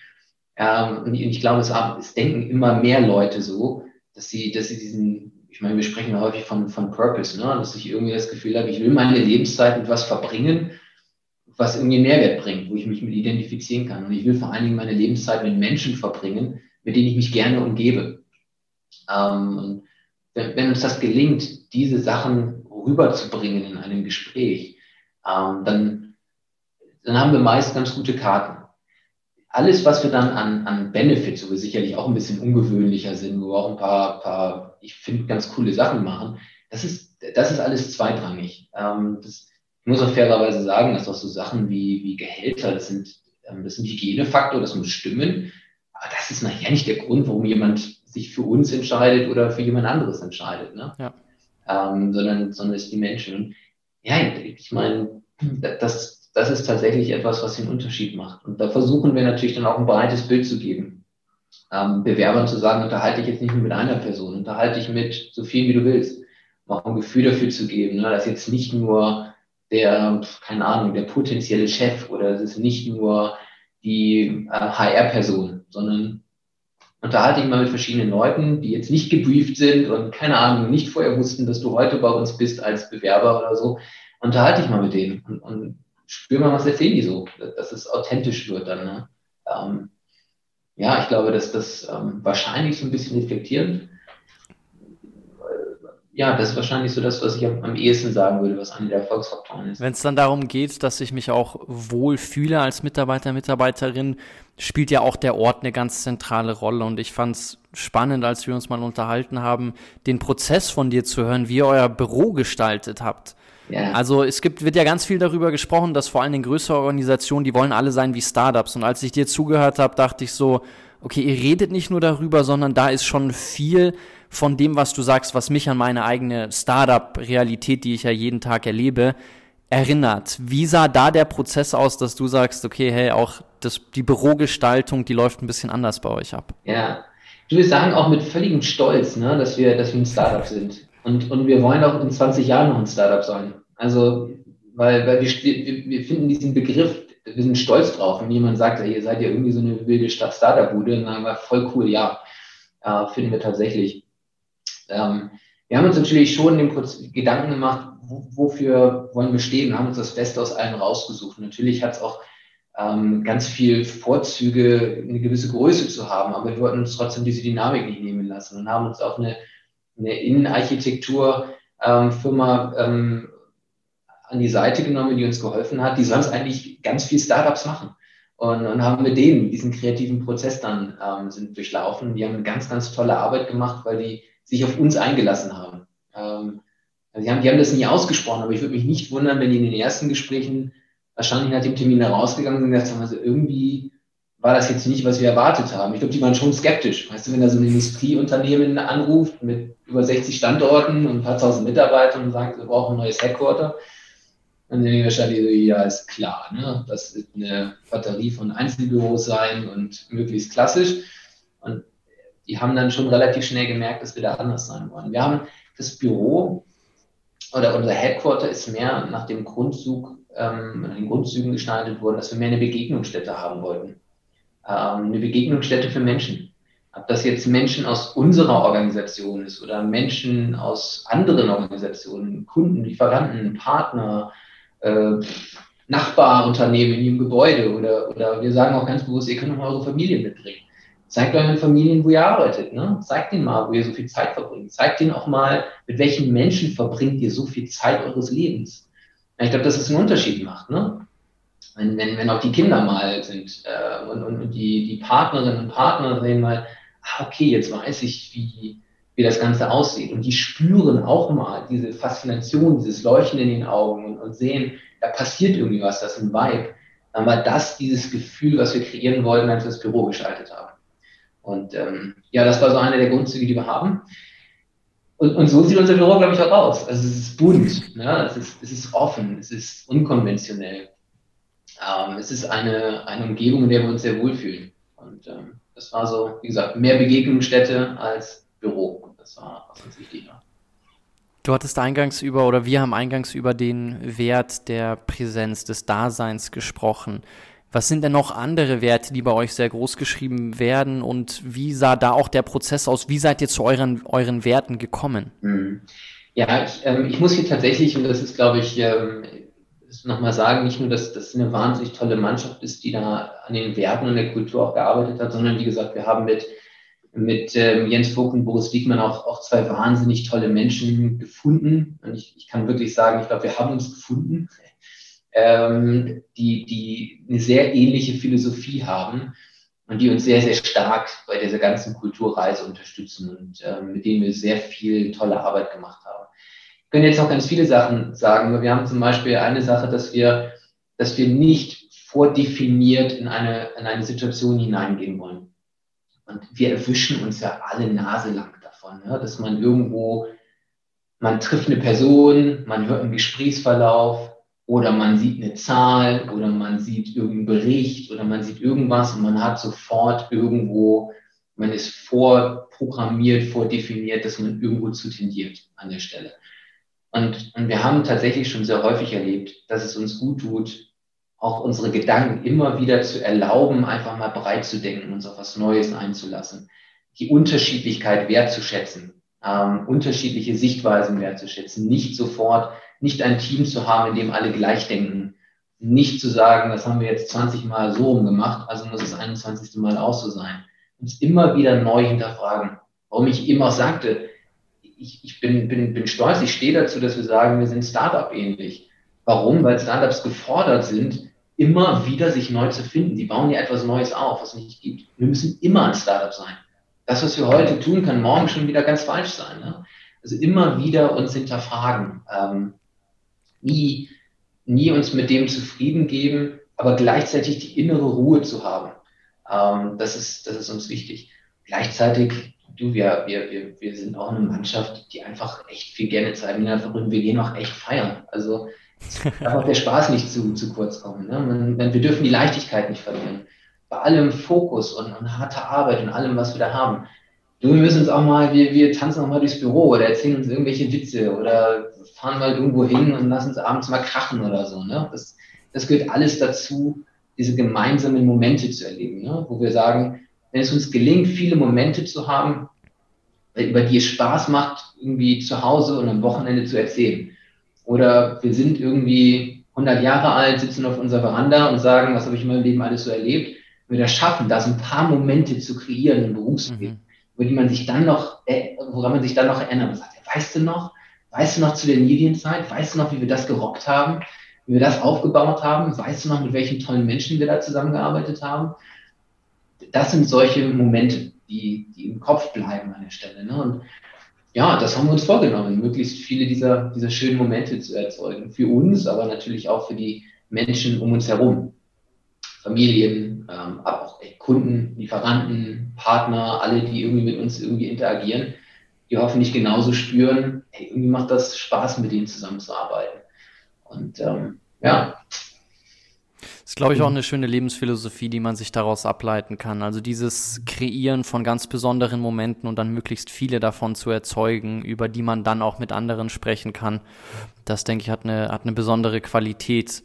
Ähm, und ich glaube, es, es denken immer mehr Leute so, dass sie, dass sie diesen, ich meine, wir sprechen häufig von, von Purpose, ne? dass ich irgendwie das Gefühl habe, ich will meine Lebenszeit mit was verbringen, was irgendwie Mehrwert bringt, wo ich mich mit identifizieren kann. Und ich will vor allen Dingen meine Lebenszeit mit Menschen verbringen, mit denen ich mich gerne umgebe. Ähm, und wenn, uns das gelingt, diese Sachen rüberzubringen in einem Gespräch, ähm, dann, dann haben wir meist ganz gute Karten. Alles, was wir dann an, an Benefits, wo wir sicherlich auch ein bisschen ungewöhnlicher sind, wo wir auch ein paar, paar ich finde, ganz coole Sachen machen, das ist, das ist alles zweitrangig. Ähm, das, ich muss auch fairerweise sagen, dass auch so Sachen wie, wie Gehälter, das sind, das sind Hygienefaktor, das muss stimmen. Aber das ist nachher nicht der Grund, warum jemand sich für uns entscheidet oder für jemand anderes entscheidet, ne? Ja. Ähm, sondern, sondern es die Menschen. Und ja, ich meine, das, das ist tatsächlich etwas, was den Unterschied macht. Und da versuchen wir natürlich dann auch ein breites Bild zu geben. Ähm, Bewerbern zu sagen, unterhalte ich jetzt nicht nur mit einer Person, unterhalte ich mit so viel, wie du willst. Auch ein Gefühl dafür zu geben, ne? dass jetzt nicht nur der, keine Ahnung, der potenzielle Chef oder es ist nicht nur die äh, HR-Person, sondern unterhalte ich mal mit verschiedenen Leuten, die jetzt nicht gebrieft sind und keine Ahnung, nicht vorher wussten, dass du heute bei uns bist als Bewerber oder so, unterhalte ich mal mit denen und, und spür mal, was erzählen die so, dass es authentisch wird dann. Ne? Ähm, ja, ich glaube, dass das ähm, wahrscheinlich so ein bisschen reflektierend ja, das ist wahrscheinlich so das, was ich am, ehesten sagen würde, was einer der Erfolgsfaktoren ist. Wenn es dann darum geht, dass ich mich auch wohl fühle als Mitarbeiter, Mitarbeiterin, spielt ja auch der Ort eine ganz zentrale Rolle. Und ich fand es spannend, als wir uns mal unterhalten haben, den Prozess von dir zu hören, wie ihr euer Büro gestaltet habt. Ja. Also es gibt, wird ja ganz viel darüber gesprochen, dass vor allen Dingen größere Organisationen, die wollen alle sein wie Startups. Und als ich dir zugehört habe, dachte ich so, okay, ihr redet nicht nur darüber, sondern da ist schon viel von dem, was du sagst, was mich an meine eigene Startup-Realität, die ich ja jeden Tag erlebe, erinnert. Wie sah da der Prozess aus, dass du sagst, okay, hey, auch das, die Bürogestaltung, die läuft ein bisschen anders bei euch ab? Ja, du wir sagen auch mit völligem Stolz, ne, dass wir, dass wir ein Startup sind. Und, und wir wollen auch in 20 Jahren noch ein Startup sein. Also, weil, weil wir, wir finden diesen Begriff, wir sind stolz drauf. Wenn jemand sagt, ihr seid ja irgendwie so eine wilde Startup-Bude, dann sagen wir, voll cool, ja. Äh, finden wir tatsächlich. Ähm, wir haben uns natürlich schon den Gedanken gemacht, wofür wollen wir stehen, wir haben uns das Beste aus allen rausgesucht. Natürlich hat es auch ähm, ganz viel Vorzüge, eine gewisse Größe zu haben, aber wir wollten uns trotzdem diese Dynamik nicht nehmen lassen und haben uns auch eine, eine Innenarchitektur-Firma ähm, ähm, an die Seite genommen, die uns geholfen hat, die sonst eigentlich ganz viel Startups machen. Und, und haben mit denen diesen kreativen Prozess dann ähm, sind durchlaufen. Die haben eine ganz, ganz tolle Arbeit gemacht, weil die sich auf uns eingelassen haben. Ähm, also die, haben die haben das nie ausgesprochen, aber ich würde mich nicht wundern, wenn die in den ersten Gesprächen wahrscheinlich nach dem Termin herausgegangen sind und gesagt haben, also irgendwie war das jetzt nicht, was wir erwartet haben. Ich glaube, die waren schon skeptisch. Weißt du, wenn da so ein Industrieunternehmen anruft mit über 60 Standorten und ein paar tausend Mitarbeitern und sagt, wir brauchen ein neues Headquarter, dann denken die wahrscheinlich so, ja, ist klar, ne? das wird eine Batterie von Einzelbüros sein und möglichst klassisch. Und die haben dann schon relativ schnell gemerkt, dass wir da anders sein wollen. Wir haben das Büro oder unser Headquarter ist mehr nach dem Grundzug, ähm, den Grundzügen gestaltet worden, dass wir mehr eine Begegnungsstätte haben wollten. Ähm, eine Begegnungsstätte für Menschen. Ob das jetzt Menschen aus unserer Organisation ist oder Menschen aus anderen Organisationen, Kunden, Lieferanten, Partner, äh, Nachbarunternehmen in ihrem Gebäude oder, oder wir sagen auch ganz bewusst, ihr könnt auch eure Familie mitbringen. Zeigt euren Familien, wo ihr arbeitet. Ne? Zeigt denen mal, wo ihr so viel Zeit verbringt. Zeigt denen auch mal, mit welchen Menschen verbringt ihr so viel Zeit eures Lebens. Ich glaube, dass es einen Unterschied macht. Ne? wenn, wenn, wenn auch die Kinder mal sind äh, und, und die, die Partnerinnen und Partner sehen mal, ah, okay, jetzt weiß ich, wie, wie das Ganze aussieht. Und die spüren auch mal diese Faszination, dieses Leuchten in den Augen und, und sehen, da passiert irgendwie was, das ist ein Vibe. Dann war das dieses Gefühl, was wir kreieren wollten, als wir das Büro geschaltet haben. Und ähm, ja, das war so eine der Grundzüge, die wir haben. Und, und so sieht unser Büro, glaube ich, auch aus. Also es ist bunt, ne? es, ist, es ist offen, es ist unkonventionell. Ähm, es ist eine, eine Umgebung, in der wir uns sehr wohlfühlen. Und ähm, das war so, wie gesagt, mehr Begegnungsstätte als Büro. Das war, was uns wichtig war. Du hattest eingangs über, oder wir haben eingangs über den Wert der Präsenz, des Daseins gesprochen. Was sind denn noch andere Werte, die bei euch sehr groß geschrieben werden und wie sah da auch der Prozess aus? Wie seid ihr zu euren, euren Werten gekommen? Hm. Ja, ich, ähm, ich muss hier tatsächlich, und das ist, glaube ich, ähm, nochmal sagen, nicht nur, dass das eine wahnsinnig tolle Mannschaft ist, die da an den Werten und der Kultur auch gearbeitet hat, sondern wie gesagt, wir haben mit, mit ähm, Jens Vogt und Boris Wiegmann auch, auch zwei wahnsinnig tolle Menschen gefunden. Und ich, ich kann wirklich sagen, ich glaube, wir haben uns gefunden, ähm, die, die eine sehr ähnliche Philosophie haben und die uns sehr, sehr stark bei dieser ganzen Kulturreise unterstützen und ähm, mit denen wir sehr viel tolle Arbeit gemacht haben können jetzt noch ganz viele Sachen sagen. Wir haben zum Beispiel eine Sache, dass wir, dass wir nicht vordefiniert in eine, in eine Situation hineingehen wollen. Und wir erwischen uns ja alle Nase lang davon, ja, dass man irgendwo, man trifft eine Person, man hört einen Gesprächsverlauf oder man sieht eine Zahl oder man sieht irgendeinen Bericht oder man sieht irgendwas und man hat sofort irgendwo, man ist vorprogrammiert, vordefiniert, dass man irgendwo zu tendiert an der Stelle. Und, und wir haben tatsächlich schon sehr häufig erlebt, dass es uns gut tut, auch unsere Gedanken immer wieder zu erlauben, einfach mal breit zu denken, uns auf was Neues einzulassen, die Unterschiedlichkeit wertzuschätzen, ähm, unterschiedliche Sichtweisen wertzuschätzen, nicht sofort, nicht ein Team zu haben, in dem alle gleich denken, nicht zu sagen, das haben wir jetzt 20 Mal so rumgemacht, also muss es 21. Mal auch so sein. Uns immer wieder neu hinterfragen. Warum ich eben auch sagte, ich, ich bin, bin, bin stolz, ich stehe dazu, dass wir sagen, wir sind Startup ähnlich. Warum? Weil Startups gefordert sind, immer wieder sich neu zu finden. Die bauen ja etwas Neues auf, was es nicht gibt. Wir müssen immer ein Startup sein. Das, was wir heute tun, kann morgen schon wieder ganz falsch sein. Ne? Also immer wieder uns hinterfragen. Ähm, nie, nie uns mit dem zufrieden geben, aber gleichzeitig die innere Ruhe zu haben. Ähm, das, ist, das ist uns wichtig. Gleichzeitig du, wir, wir, wir, wir sind auch eine Mannschaft, die einfach echt viel gerne Zeit miteinander verbringen. Wir gehen auch echt feiern. Also darf auch der Spaß nicht zu, zu kurz kommen. Ne? Man, wir dürfen die Leichtigkeit nicht verlieren. Bei allem Fokus und, und harter Arbeit und allem, was wir da haben. Du, wir müssen uns auch mal, wir, wir tanzen auch mal durchs Büro oder erzählen uns irgendwelche Witze oder fahren mal irgendwo hin und lassen uns abends mal krachen oder so. Ne? Das, das gehört alles dazu, diese gemeinsamen Momente zu erleben, ne? wo wir sagen, wenn es uns gelingt, viele Momente zu haben, über die es Spaß macht, irgendwie zu Hause und am Wochenende zu erzählen. Oder wir sind irgendwie 100 Jahre alt, sitzen auf unserer Veranda und sagen, was habe ich in meinem Leben alles so erlebt. Wenn wir das schaffen, da so ein paar Momente zu kreieren im Berufsleben, mhm. über die man sich dann noch, äh, woran man sich dann noch erinnert und sagt, weißt du noch, weißt du noch zu der Medienzeit, weißt du noch, wie wir das gerockt haben, wie wir das aufgebaut haben, weißt du noch, mit welchen tollen Menschen wir da zusammengearbeitet haben? das sind solche Momente, die, die im Kopf bleiben an der Stelle. Ne? Und ja, das haben wir uns vorgenommen, möglichst viele dieser, dieser schönen Momente zu erzeugen. Für uns, aber natürlich auch für die Menschen um uns herum. Familien, ähm, aber auch Kunden, Lieferanten, Partner, alle, die irgendwie mit uns irgendwie interagieren, die hoffentlich genauso spüren, hey, irgendwie macht das Spaß, mit denen zusammenzuarbeiten. Und ähm, ja, ist, glaube ich, auch eine schöne Lebensphilosophie, die man sich daraus ableiten kann. Also dieses Kreieren von ganz besonderen Momenten und dann möglichst viele davon zu erzeugen, über die man dann auch mit anderen sprechen kann. Das, denke ich, hat eine, hat eine besondere Qualität.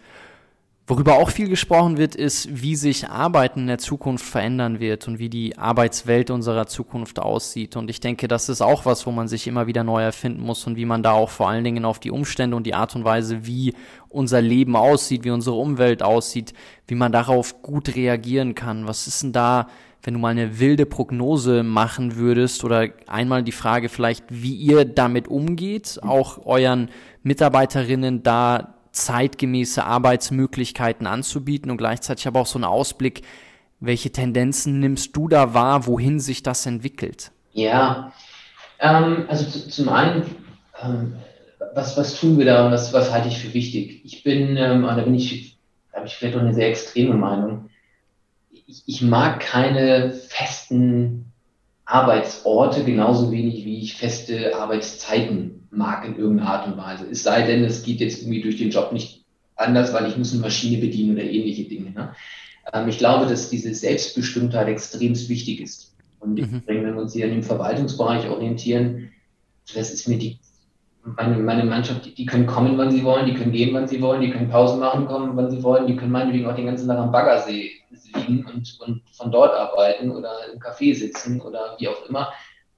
Worüber auch viel gesprochen wird, ist, wie sich Arbeiten in der Zukunft verändern wird und wie die Arbeitswelt unserer Zukunft aussieht. Und ich denke, das ist auch was, wo man sich immer wieder neu erfinden muss und wie man da auch vor allen Dingen auf die Umstände und die Art und Weise, wie unser Leben aussieht, wie unsere Umwelt aussieht, wie man darauf gut reagieren kann. Was ist denn da, wenn du mal eine wilde Prognose machen würdest oder einmal die Frage vielleicht, wie ihr damit umgeht, auch euren Mitarbeiterinnen da zeitgemäße Arbeitsmöglichkeiten anzubieten und gleichzeitig aber auch so einen Ausblick, welche Tendenzen nimmst du da wahr, wohin sich das entwickelt? Ja, ähm, also zu, zum einen, ähm, was, was tun wir da und was, was halte ich für wichtig? Ich bin, ähm, da bin ich, habe ich vielleicht auch eine sehr extreme Meinung. Ich, ich mag keine festen Arbeitsorte genauso wenig wie ich feste Arbeitszeiten mag in irgendeiner Art und Weise. Es sei denn, es geht jetzt irgendwie durch den Job nicht anders, weil ich muss eine Maschine bedienen oder ähnliche Dinge. Ne? Ähm, ich glaube, dass diese Selbstbestimmtheit extrem wichtig ist. Und mhm. wenn wir uns hier an dem Verwaltungsbereich orientieren, das ist mir die, meine, meine Mannschaft, die, die, können kommen, wann sie wollen, die können gehen, wann sie wollen, die können Pausen machen, kommen, wann sie wollen, die können meinetwegen auch den ganzen Tag am Baggersee liegen und, und von dort arbeiten oder im Café sitzen oder wie auch immer.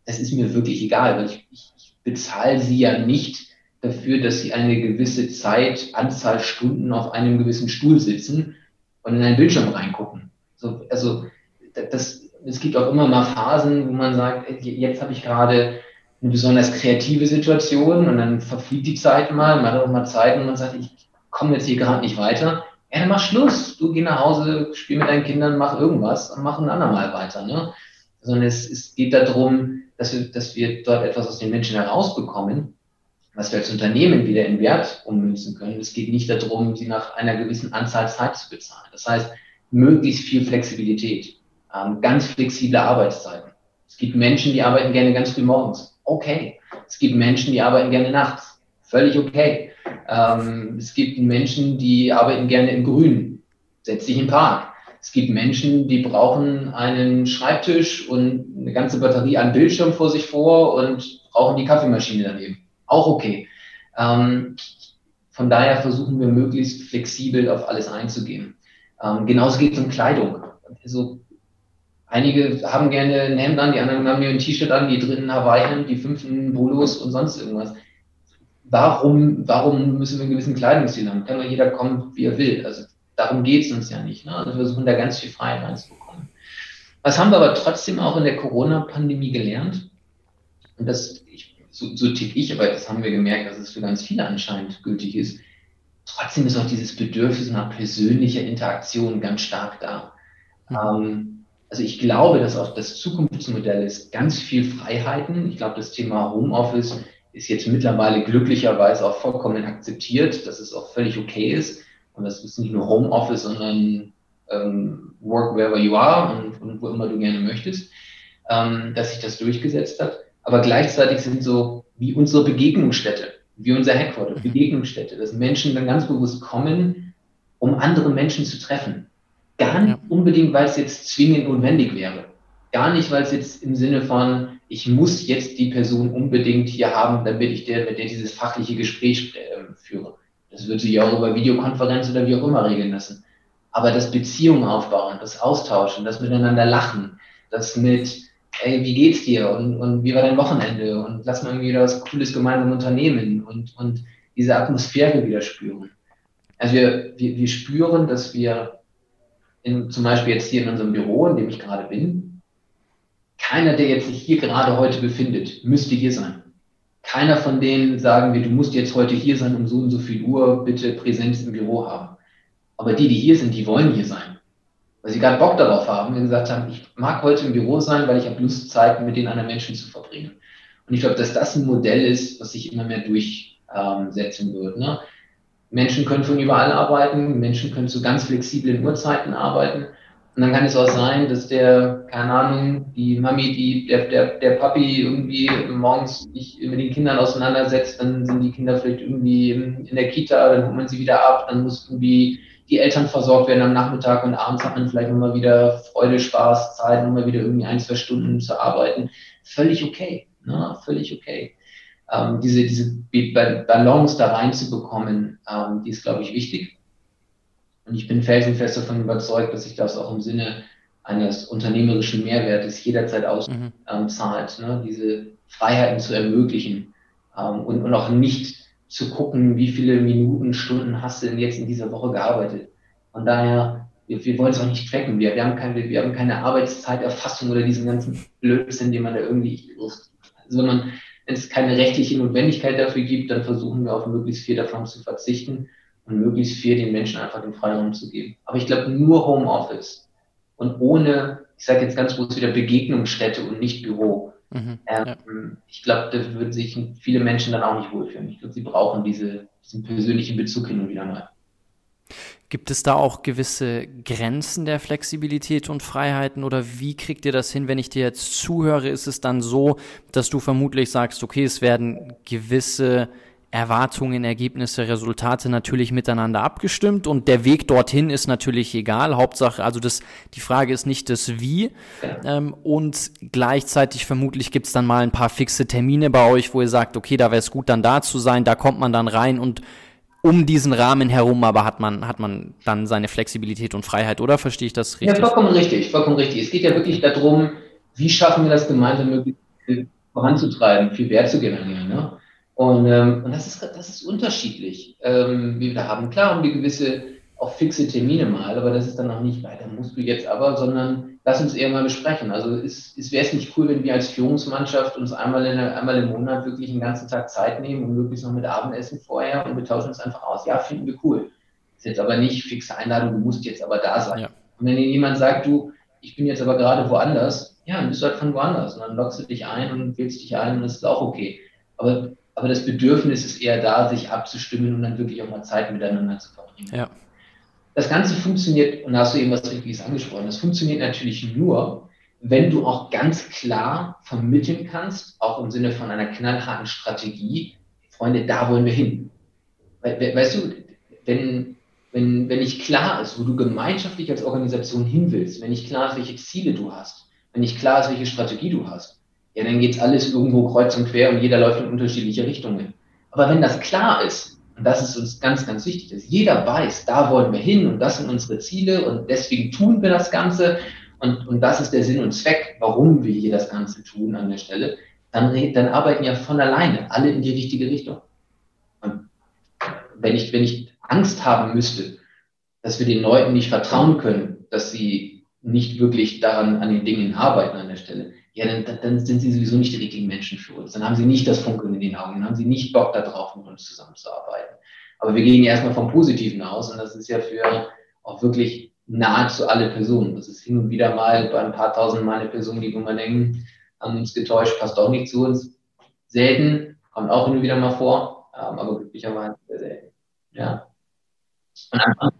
Das ist mir wirklich egal, weil ich, ich, ich bezahle sie ja nicht dafür, dass sie eine gewisse Zeit, Anzahl Stunden auf einem gewissen Stuhl sitzen und in einen Bildschirm reingucken. So, also das, es gibt auch immer mal Phasen, wo man sagt, jetzt habe ich gerade eine besonders kreative Situation und dann verfliegt die Zeit mal, man hat auch mal Zeit und man sagt, ich komme jetzt hier gerade nicht weiter. Ja, dann mach Schluss. Du geh nach Hause, spiel mit deinen Kindern, mach irgendwas und mach ein andermal weiter. Ne? Sondern es, es geht darum, dass wir, dass wir dort etwas aus den Menschen herausbekommen, was wir als Unternehmen wieder in Wert ummünzen können. Es geht nicht darum, sie nach einer gewissen Anzahl Zeit zu bezahlen. Das heißt, möglichst viel Flexibilität, ähm, ganz flexible Arbeitszeiten. Es gibt Menschen, die arbeiten gerne ganz früh morgens. Okay. Es gibt Menschen, die arbeiten gerne nachts. Völlig okay. Ähm, es gibt Menschen, die arbeiten gerne im Grün. Setz dich im Park. Es gibt Menschen, die brauchen einen Schreibtisch und eine ganze Batterie an Bildschirm vor sich vor und brauchen die Kaffeemaschine daneben. Auch okay. Ähm, von daher versuchen wir möglichst flexibel auf alles einzugehen. Ähm, genauso geht es um Kleidung. Also einige haben gerne ein Hemd an, die anderen haben hier ein T-Shirt an, die dritten Hawaii, die fünften Polos und sonst irgendwas. Warum, warum müssen wir einen gewissen Kleidungsstil haben? Kann doch jeder kommen, wie er will. Also darum geht es uns ja nicht. Ne? Also wir versuchen da ganz viel Freiheit reinzubekommen. Was haben wir aber trotzdem auch in der Corona-Pandemie gelernt? Und das, ich, so, so tick ich, aber das haben wir gemerkt, dass es für ganz viele anscheinend gültig ist. Trotzdem ist auch dieses Bedürfnis nach persönlicher Interaktion ganz stark da. Mhm. Ähm, also ich glaube, dass auch das Zukunftsmodell ist ganz viel Freiheiten. Ich glaube, das Thema Homeoffice ist jetzt mittlerweile glücklicherweise auch vollkommen akzeptiert, dass es auch völlig okay ist. Und das ist nicht nur Homeoffice, sondern ähm, work wherever you are und, und, wo immer du gerne möchtest, ähm, dass sich das durchgesetzt hat. Aber gleichzeitig sind so wie unsere Begegnungsstätte, wie unser Headquarter, mhm. Begegnungsstätte, dass Menschen dann ganz bewusst kommen, um andere Menschen zu treffen. Gar nicht unbedingt, weil es jetzt zwingend notwendig wäre. Gar nicht, weil es jetzt im Sinne von, ich muss jetzt die Person unbedingt hier haben, damit ich der, mit der dieses fachliche Gespräch äh, führe. Das wird sich auch über Videokonferenz oder wie auch immer regeln lassen. Aber das Beziehungen aufbauen, das Austauschen, das miteinander lachen, das mit, ey, wie geht's dir und, und wie war dein Wochenende und lass mal irgendwie was Cooles gemeinsam unternehmen und, und diese Atmosphäre wieder spüren. Also wir, wir, wir spüren, dass wir in, zum Beispiel jetzt hier in unserem Büro, in dem ich gerade bin, keiner, der jetzt sich hier gerade heute befindet, müsste hier sein. Keiner von denen sagen wir, du musst jetzt heute hier sein um so und so viel Uhr, bitte Präsenz im Büro haben. Aber die, die hier sind, die wollen hier sein. Weil sie gerade Bock darauf haben und gesagt haben, ich mag heute im Büro sein, weil ich habe Lust, Zeit mit den anderen Menschen zu verbringen. Und ich glaube, dass das ein Modell ist, was sich immer mehr durchsetzen wird. Ne? Menschen können von überall arbeiten, Menschen können zu ganz flexiblen Uhrzeiten arbeiten. Und dann kann es auch sein, dass der, keine Ahnung, die Mami, die, der, der, der Papi irgendwie morgens sich mit den Kindern auseinandersetzt, dann sind die Kinder vielleicht irgendwie in, der Kita, dann holt man sie wieder ab, dann muss irgendwie die Eltern versorgt werden am Nachmittag und abends hat man vielleicht nochmal wieder Freude, Spaß, Zeit, nochmal wieder irgendwie ein, zwei Stunden zu arbeiten. Völlig okay, ne? völlig okay. Ähm, diese, diese Balance da reinzubekommen, ähm, die ist, glaube ich, wichtig. Und ich bin felsenfest davon überzeugt, dass sich das auch im Sinne eines unternehmerischen Mehrwertes jederzeit auszahlt, mhm. ähm, ne? diese Freiheiten zu ermöglichen ähm, und, und auch nicht zu gucken, wie viele Minuten, Stunden hast du denn jetzt in dieser Woche gearbeitet. Von daher, wir, wir wollen es auch nicht tracken. Wir, wir, haben keine, wir haben keine Arbeitszeiterfassung oder diesen ganzen Blödsinn, den man da irgendwie, also wenn man, wenn es keine rechtliche Notwendigkeit dafür gibt, dann versuchen wir auf möglichst viel davon zu verzichten und möglichst viel den Menschen einfach den Freiraum zu geben. Aber ich glaube, nur Homeoffice und ohne, ich sage jetzt ganz groß wieder Begegnungsstätte und nicht Büro. Mhm, ähm, ja. Ich glaube, da würden sich viele Menschen dann auch nicht wohlfühlen. Ich glaube, sie brauchen diese, diesen persönlichen Bezug hin und wieder mal. Gibt es da auch gewisse Grenzen der Flexibilität und Freiheiten oder wie kriegt ihr das hin, wenn ich dir jetzt zuhöre? Ist es dann so, dass du vermutlich sagst, okay, es werden gewisse Erwartungen, Ergebnisse, Resultate natürlich miteinander abgestimmt und der Weg dorthin ist natürlich egal. Hauptsache, also das, die Frage ist nicht das Wie ähm, und gleichzeitig vermutlich gibt es dann mal ein paar fixe Termine bei euch, wo ihr sagt, okay, da wäre es gut, dann da zu sein, da kommt man dann rein und um diesen Rahmen herum, aber hat man, hat man dann seine Flexibilität und Freiheit, oder verstehe ich das richtig? Ja, vollkommen richtig, vollkommen richtig. Es geht ja wirklich darum, wie schaffen wir das gemeinsam möglichst voranzutreiben, viel Wert zu generieren. Ne? Und, ähm, und das, ist, das ist unterschiedlich. Ähm, wir haben klar haben wir gewisse auch fixe Termine mal, aber das ist dann auch nicht weiter, musst du jetzt aber, sondern lass uns eher mal besprechen. Also ist, ist, wäre es nicht cool, wenn wir als Führungsmannschaft uns einmal, in, einmal im Monat wirklich einen ganzen Tag Zeit nehmen und möglichst noch mit Abendessen vorher und wir tauschen uns einfach aus. Ja, finden wir cool. Ist jetzt aber nicht fixe Einladung, du musst jetzt aber da sein. Ja. Und wenn dir jemand sagt, du, ich bin jetzt aber gerade woanders, ja, dann bist du halt von woanders und dann lockst du dich ein und wählst dich ein und das ist auch okay. Aber aber das Bedürfnis ist eher da, sich abzustimmen und dann wirklich auch mal Zeit miteinander zu verbringen. Ja. Das Ganze funktioniert, und da hast du eben was Richtiges angesprochen, das funktioniert natürlich nur, wenn du auch ganz klar vermitteln kannst, auch im Sinne von einer knallharten Strategie, Freunde, da wollen wir hin. weißt du, wenn, wenn, wenn nicht klar ist, wo du gemeinschaftlich als Organisation hin willst, wenn nicht klar ist, welche Ziele du hast, wenn nicht klar ist, welche Strategie du hast, ja, dann geht's alles irgendwo kreuz und quer und jeder läuft in unterschiedliche Richtungen. Aber wenn das klar ist, und das ist uns ganz, ganz wichtig, dass jeder weiß, da wollen wir hin und das sind unsere Ziele und deswegen tun wir das Ganze und, und das ist der Sinn und Zweck, warum wir hier das Ganze tun an der Stelle, dann, dann arbeiten ja von alleine alle in die richtige Richtung. Und wenn ich, wenn ich Angst haben müsste, dass wir den Leuten nicht vertrauen können, dass sie nicht wirklich daran an den Dingen arbeiten an der Stelle, ja, dann, dann sind sie sowieso nicht die richtigen Menschen für uns. Dann haben sie nicht das Funkeln in den Augen, dann haben sie nicht Bock darauf, mit uns zusammenzuarbeiten. Aber wir gehen ja erstmal vom Positiven aus und das ist ja für auch wirklich nahezu alle Personen. Das ist hin und wieder mal bei ein paar tausend Mal eine Person, die, wo man denken, haben uns getäuscht, passt auch nicht zu uns. Selten, kommt auch hin und wieder mal vor, ähm, aber glücklicherweise sehr selten. Ja. Und einfach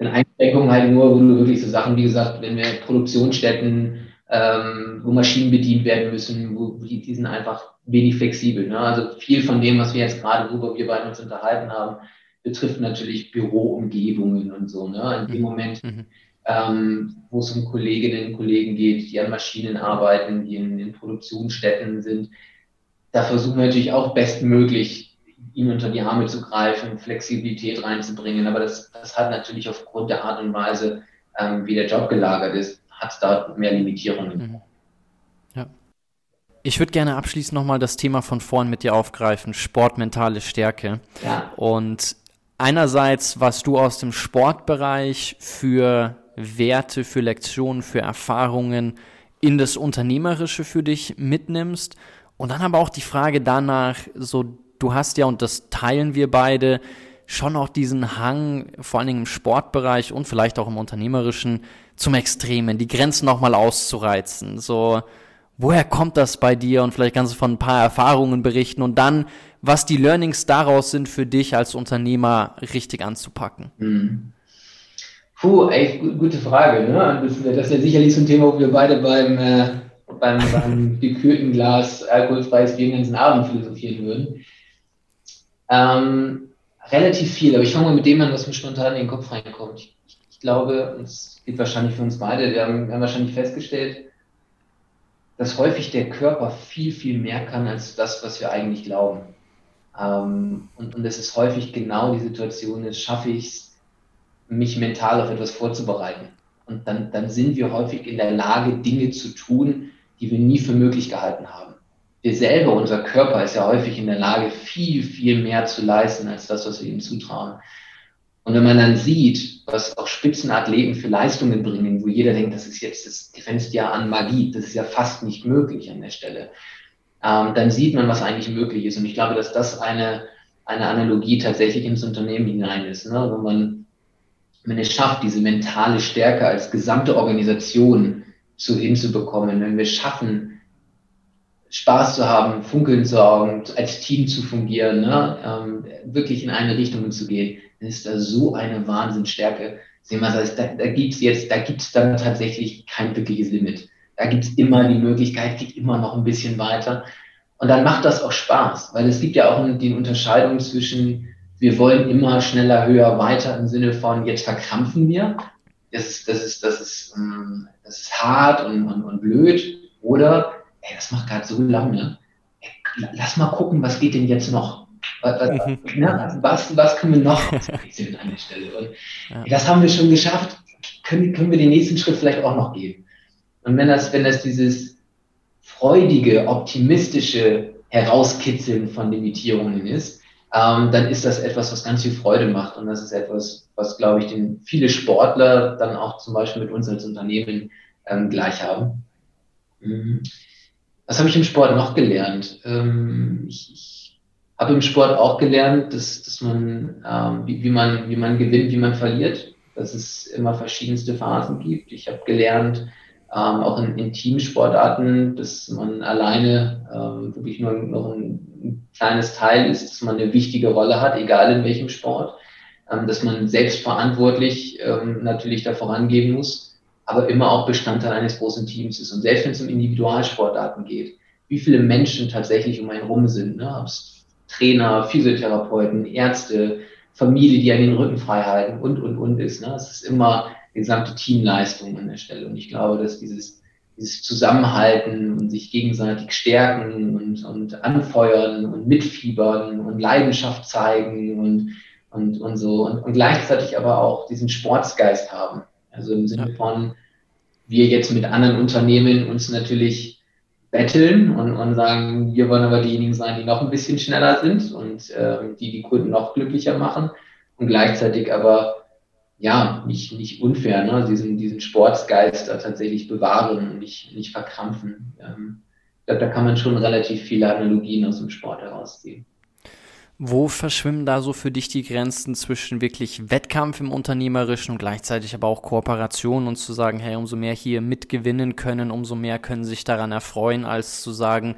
eine Einschränkung halt nur, wo du wirklich so Sachen, wie gesagt, wenn wir Produktionsstätten ähm, wo Maschinen bedient werden müssen, wo die, die sind einfach wenig flexibel. Ne? Also viel von dem, was wir jetzt gerade, worüber wir beide uns unterhalten haben, betrifft natürlich Büroumgebungen und so. Ne? In dem mhm. Moment, mhm. ähm, wo es um Kolleginnen und Kollegen geht, die an Maschinen arbeiten, die in, in Produktionsstätten sind, da versuchen wir natürlich auch bestmöglich ihnen unter die Arme zu greifen, Flexibilität reinzubringen. Aber das, das hat natürlich aufgrund der Art und Weise, ähm, wie der Job gelagert ist, hat da mehr Limitierungen. Mhm. Ja. Ich würde gerne abschließend nochmal das Thema von vorn mit dir aufgreifen, sportmentale Stärke. Ja. Und einerseits, was du aus dem Sportbereich für Werte, für Lektionen, für Erfahrungen in das Unternehmerische für dich mitnimmst. Und dann aber auch die Frage danach, so, du hast ja, und das teilen wir beide, schon auch diesen Hang, vor allen Dingen im Sportbereich und vielleicht auch im Unternehmerischen, zum Extremen, die Grenzen nochmal auszureizen. So, woher kommt das bei dir? Und vielleicht kannst du von ein paar Erfahrungen berichten und dann, was die Learnings daraus sind für dich als Unternehmer richtig anzupacken. Hm. Puh, echt gute Frage. Ne? Das, das wäre sicherlich so ein Thema, wo wir beide beim, äh, beim, beim gekühlten Glas alkoholfreies Bier den ganzen Abend philosophieren würden. Ähm, relativ viel, aber ich fange mal mit dem an, was mir spontan in den Kopf reinkommt. Ich, ich glaube, und es geht wahrscheinlich für uns beide, wir haben, wir haben wahrscheinlich festgestellt, dass häufig der Körper viel, viel mehr kann als das, was wir eigentlich glauben. Ähm, und, und es ist häufig genau die Situation, jetzt schaffe ich es, mich mental auf etwas vorzubereiten. Und dann, dann sind wir häufig in der Lage, Dinge zu tun, die wir nie für möglich gehalten haben wir selber, unser Körper ist ja häufig in der Lage, viel, viel mehr zu leisten als das, was wir ihm zutrauen. Und wenn man dann sieht, was auch Spitzenathleten für Leistungen bringen, wo jeder denkt, das ist jetzt, das grenzt ja an Magie, das ist ja fast nicht möglich an der Stelle, ähm, dann sieht man, was eigentlich möglich ist. Und ich glaube, dass das eine, eine Analogie tatsächlich ins Unternehmen hinein ist. Ne? Wenn man, wenn es schafft, diese mentale Stärke als gesamte Organisation zu hinzubekommen, wenn wir schaffen, Spaß zu haben, funkeln zu haben, als Team zu fungieren, ne? ähm, wirklich in eine Richtung zu gehen, dann ist da so eine Wahnsinnsstärke. Sehen wir, das, da, da gibt's jetzt, da gibt's dann tatsächlich kein wirkliches Limit. Da gibt's immer die Möglichkeit, geht immer noch ein bisschen weiter. Und dann macht das auch Spaß, weil es gibt ja auch die Unterscheidung zwischen, wir wollen immer schneller, höher, weiter im Sinne von, jetzt verkrampfen wir. Das ist, das ist, das ist, ähm, das ist hart und, und, und blöd. Oder, ey, das macht gerade so lange. Ey, lass mal gucken, was geht denn jetzt noch? Was, was, mhm. ne, was, was können wir noch an der Stelle? Und ja. das haben wir schon geschafft. Können, können wir den nächsten Schritt vielleicht auch noch gehen? Und wenn das, wenn das dieses, freudige, optimistische Herauskitzeln von Limitierungen ist, ähm, dann ist das etwas, was ganz viel Freude macht. Und das ist etwas, was, glaube ich, den viele Sportler dann auch zum Beispiel mit uns als Unternehmen ähm, gleich haben. Mhm. Was habe ich im Sport noch gelernt? Ähm, ich, ich habe im Sport auch gelernt, dass, dass man, ähm, wie, wie, man, wie man gewinnt, wie man verliert, dass es immer verschiedenste Phasen gibt. Ich habe gelernt, ähm, auch in, in Teamsportarten, dass man alleine ähm, wirklich nur noch ein, ein, kleines Teil ist, dass man eine wichtige Rolle hat, egal in welchem Sport, ähm, dass man selbstverantwortlich ähm, natürlich da vorangehen muss, aber immer auch Bestandteil eines großen Teams ist. Und selbst wenn es um Individualsportarten geht, wie viele Menschen tatsächlich um einen rum sind, ne? Trainer, Physiotherapeuten, Ärzte, Familie, die einen den Rücken frei halten und, und, und ist. Ne? Es ist immer gesamte Teamleistung an der Stelle. Und ich glaube, dass dieses, dieses Zusammenhalten und sich gegenseitig stärken und, und anfeuern und mitfiebern und Leidenschaft zeigen und, und, und so und, und gleichzeitig aber auch diesen Sportsgeist haben. Also im Sinne von, wir jetzt mit anderen Unternehmen uns natürlich betteln und, und sagen, wir wollen aber diejenigen sein, die noch ein bisschen schneller sind und ähm, die die Kunden noch glücklicher machen und gleichzeitig aber ja, nicht, nicht unfair, ne? diesen, diesen Sportsgeist da tatsächlich bewahren und nicht, nicht verkrampfen. Ähm, ich glaube, da kann man schon relativ viele Analogien aus dem Sport herausziehen. Wo verschwimmen da so für dich die Grenzen zwischen wirklich Wettkampf im Unternehmerischen und gleichzeitig aber auch Kooperation und zu sagen, hey, umso mehr hier mitgewinnen können, umso mehr können sich daran erfreuen, als zu sagen,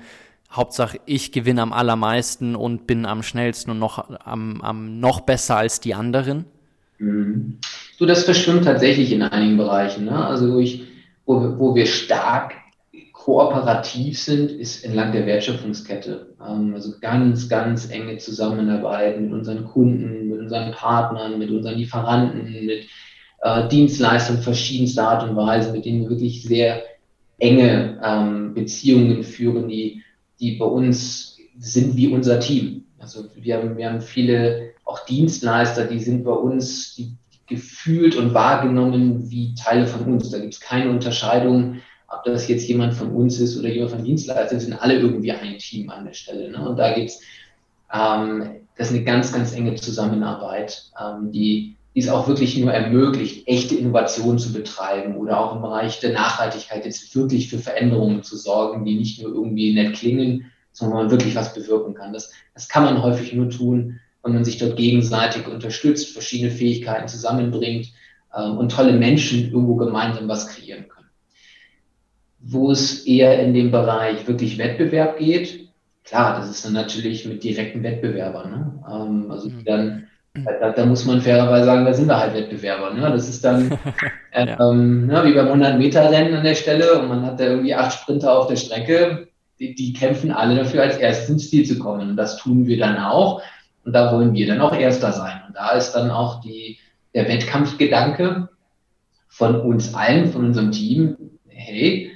Hauptsache ich gewinne am allermeisten und bin am schnellsten und noch am, am noch besser als die anderen? Mhm. So, das verschwimmt tatsächlich in einigen Bereichen. Ne? Also, wo, ich, wo, wo wir stark kooperativ sind, ist entlang der Wertschöpfungskette. Ähm, also ganz, ganz enge Zusammenarbeit mit unseren Kunden, mit unseren Partnern, mit unseren Lieferanten, mit äh, Dienstleistern verschiedenster Art und Weise, mit denen wir wirklich sehr enge ähm, Beziehungen führen, die, die bei uns sind wie unser Team. Also wir haben, wir haben viele auch Dienstleister, die sind bei uns gefühlt und wahrgenommen wie Teile von uns. Da gibt es keine Unterscheidung, ob das jetzt jemand von uns ist oder jemand von Dienstleistern, sind alle irgendwie ein Team an der Stelle. Ne? Und da gibt es, ähm, das ist eine ganz, ganz enge Zusammenarbeit, ähm, die, die es auch wirklich nur ermöglicht, echte Innovationen zu betreiben oder auch im Bereich der Nachhaltigkeit jetzt wirklich für Veränderungen zu sorgen, die nicht nur irgendwie nett klingen, sondern man wirklich was bewirken kann. Das, das kann man häufig nur tun, wenn man sich dort gegenseitig unterstützt, verschiedene Fähigkeiten zusammenbringt ähm, und tolle Menschen irgendwo gemeinsam was kreieren können. Wo es eher in dem Bereich wirklich Wettbewerb geht, klar, das ist dann natürlich mit direkten Wettbewerbern. Ne? Ähm, also mhm. dann da, da, muss man fairerweise sagen, da sind wir halt Wettbewerber. Ne? Das ist dann äh, ja. ähm, wie beim 100-Meter-Rennen an der Stelle und man hat da irgendwie acht Sprinter auf der Strecke. Die, die, kämpfen alle dafür, als erstes ins Ziel zu kommen. Und das tun wir dann auch. Und da wollen wir dann auch Erster sein. Und da ist dann auch die, der Wettkampfgedanke von uns allen, von unserem Team, hey,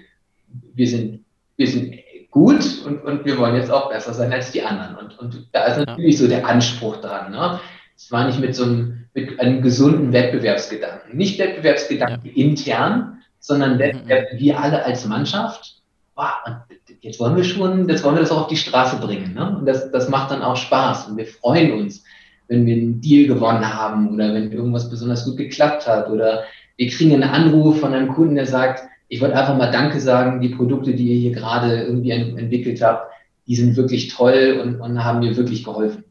wir sind, wir sind gut und, und wir wollen jetzt auch besser sein als die anderen. Und, und da ist natürlich so der Anspruch dran. Ne? Es war nicht mit so einem, mit einem gesunden Wettbewerbsgedanken. Nicht Wettbewerbsgedanken ja. intern, sondern Wettbewerb, mhm. wir alle als Mannschaft. Wow, und jetzt wollen wir schon, jetzt wollen wir das auch auf die Straße bringen. Ne? Und das, das macht dann auch Spaß und wir freuen uns, wenn wir einen Deal gewonnen haben oder wenn irgendwas besonders gut geklappt hat oder wir kriegen einen Anruf von einem Kunden, der sagt, ich wollte einfach mal Danke sagen, die Produkte, die ihr hier gerade irgendwie entwickelt habt, die sind wirklich toll und, und haben mir wirklich geholfen.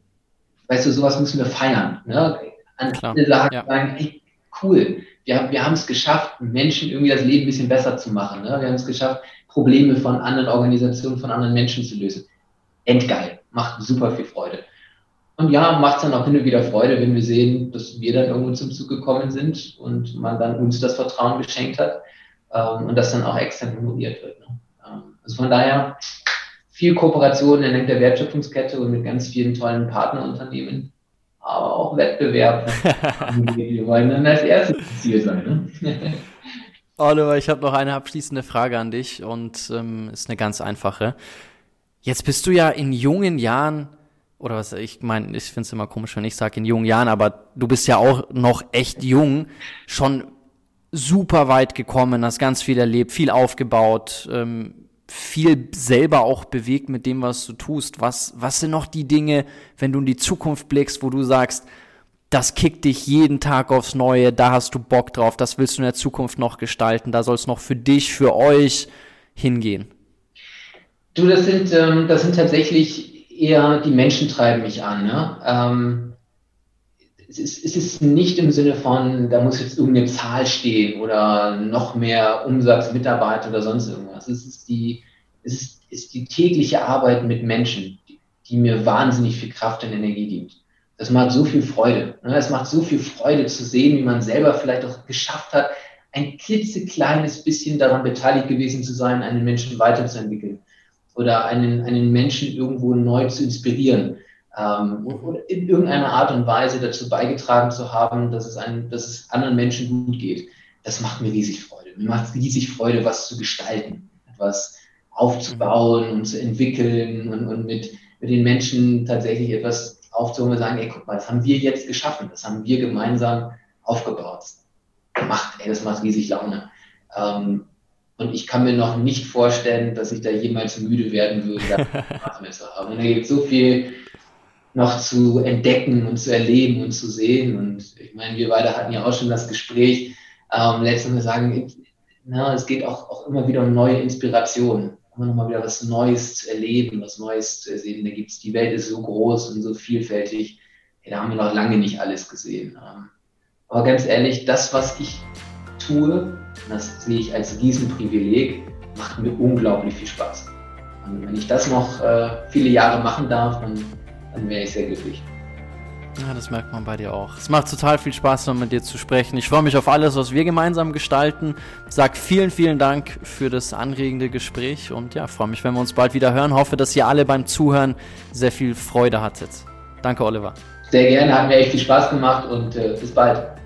weißt du, sowas müssen wir feiern. Ne? An alle sagen, ja. sagen, hey, cool, wir, haben wir haben es geschafft, Menschen irgendwie das Leben ein bisschen besser zu machen. Ne? Wir haben es geschafft, Probleme von anderen Organisationen, von anderen Menschen zu lösen. Endgeil, macht super viel Freude. Und ja, macht es dann auch hin und wieder Freude, wenn wir sehen, dass wir dann irgendwo zum Zug gekommen sind und man dann uns das Vertrauen geschenkt hat ähm, und das dann auch extern honoriert wird. Ne? Ähm, also von daher viel Kooperation entlang der Wertschöpfungskette und mit ganz vielen tollen Partnerunternehmen, aber auch Wettbewerb. wir wollen dann als erstes Ziel sein. Ne? Oliver, ich habe noch eine abschließende Frage an dich und ähm, ist eine ganz einfache. Jetzt bist du ja in jungen Jahren oder was ich meine, ich finde es immer komisch, wenn ich sage in jungen Jahren, aber du bist ja auch noch echt jung, schon super weit gekommen, hast ganz viel erlebt, viel aufgebaut, ähm, viel selber auch bewegt mit dem, was du tust. Was, was sind noch die Dinge, wenn du in die Zukunft blickst, wo du sagst, das kickt dich jeden Tag aufs Neue, da hast du Bock drauf, das willst du in der Zukunft noch gestalten, da soll es noch für dich, für euch hingehen? Du, das sind, ähm, das sind tatsächlich eher die Menschen treiben mich an. Ne? Ähm, es, ist, es ist nicht im Sinne von, da muss jetzt irgendeine Zahl stehen oder noch mehr Umsatz, Mitarbeiter oder sonst irgendwas. Es ist die, es ist, ist die tägliche Arbeit mit Menschen, die, die mir wahnsinnig viel Kraft und Energie gibt. Das macht so viel Freude. Ne? Es macht so viel Freude zu sehen, wie man selber vielleicht auch geschafft hat, ein klitzekleines bisschen daran beteiligt gewesen zu sein, einen Menschen weiterzuentwickeln oder einen, einen Menschen irgendwo neu zu inspirieren ähm, oder in irgendeiner Art und Weise dazu beigetragen zu haben, dass es, einem, dass es anderen Menschen gut geht. Das macht mir riesig Freude. Mir macht es riesig Freude, was zu gestalten, etwas aufzubauen und zu entwickeln und, und mit, mit den Menschen tatsächlich etwas aufzuholen und sagen, ey, guck mal, das haben wir jetzt geschaffen, das haben wir gemeinsam aufgebaut. Macht, ey, das macht riesig Laune. Ähm, und ich kann mir noch nicht vorstellen, dass ich da jemals müde werden würde, Spaß mehr zu haben. Und da gibt so viel noch zu entdecken und zu erleben und zu sehen. Und ich meine, wir beide hatten ja auch schon das Gespräch. Ähm, letztens sagen, na, es geht auch, auch immer wieder um neue Inspirationen. Immer noch mal wieder was Neues zu erleben, was Neues zu sehen. Da gibt's, die Welt ist so groß und so vielfältig. Ja, da haben wir noch lange nicht alles gesehen. Ähm, aber ganz ehrlich, das, was ich tue, das sehe ich als Riesenprivileg, macht mir unglaublich viel Spaß. Und wenn ich das noch äh, viele Jahre machen darf, dann, dann wäre ich sehr glücklich. Ja, das merkt man bei dir auch. Es macht total viel Spaß, mit dir zu sprechen. Ich freue mich auf alles, was wir gemeinsam gestalten. Sag vielen, vielen Dank für das anregende Gespräch und ja, freue mich, wenn wir uns bald wieder hören. Hoffe, dass ihr alle beim Zuhören sehr viel Freude hattet. Danke, Oliver. Sehr gerne, hat mir echt viel Spaß gemacht und äh, bis bald.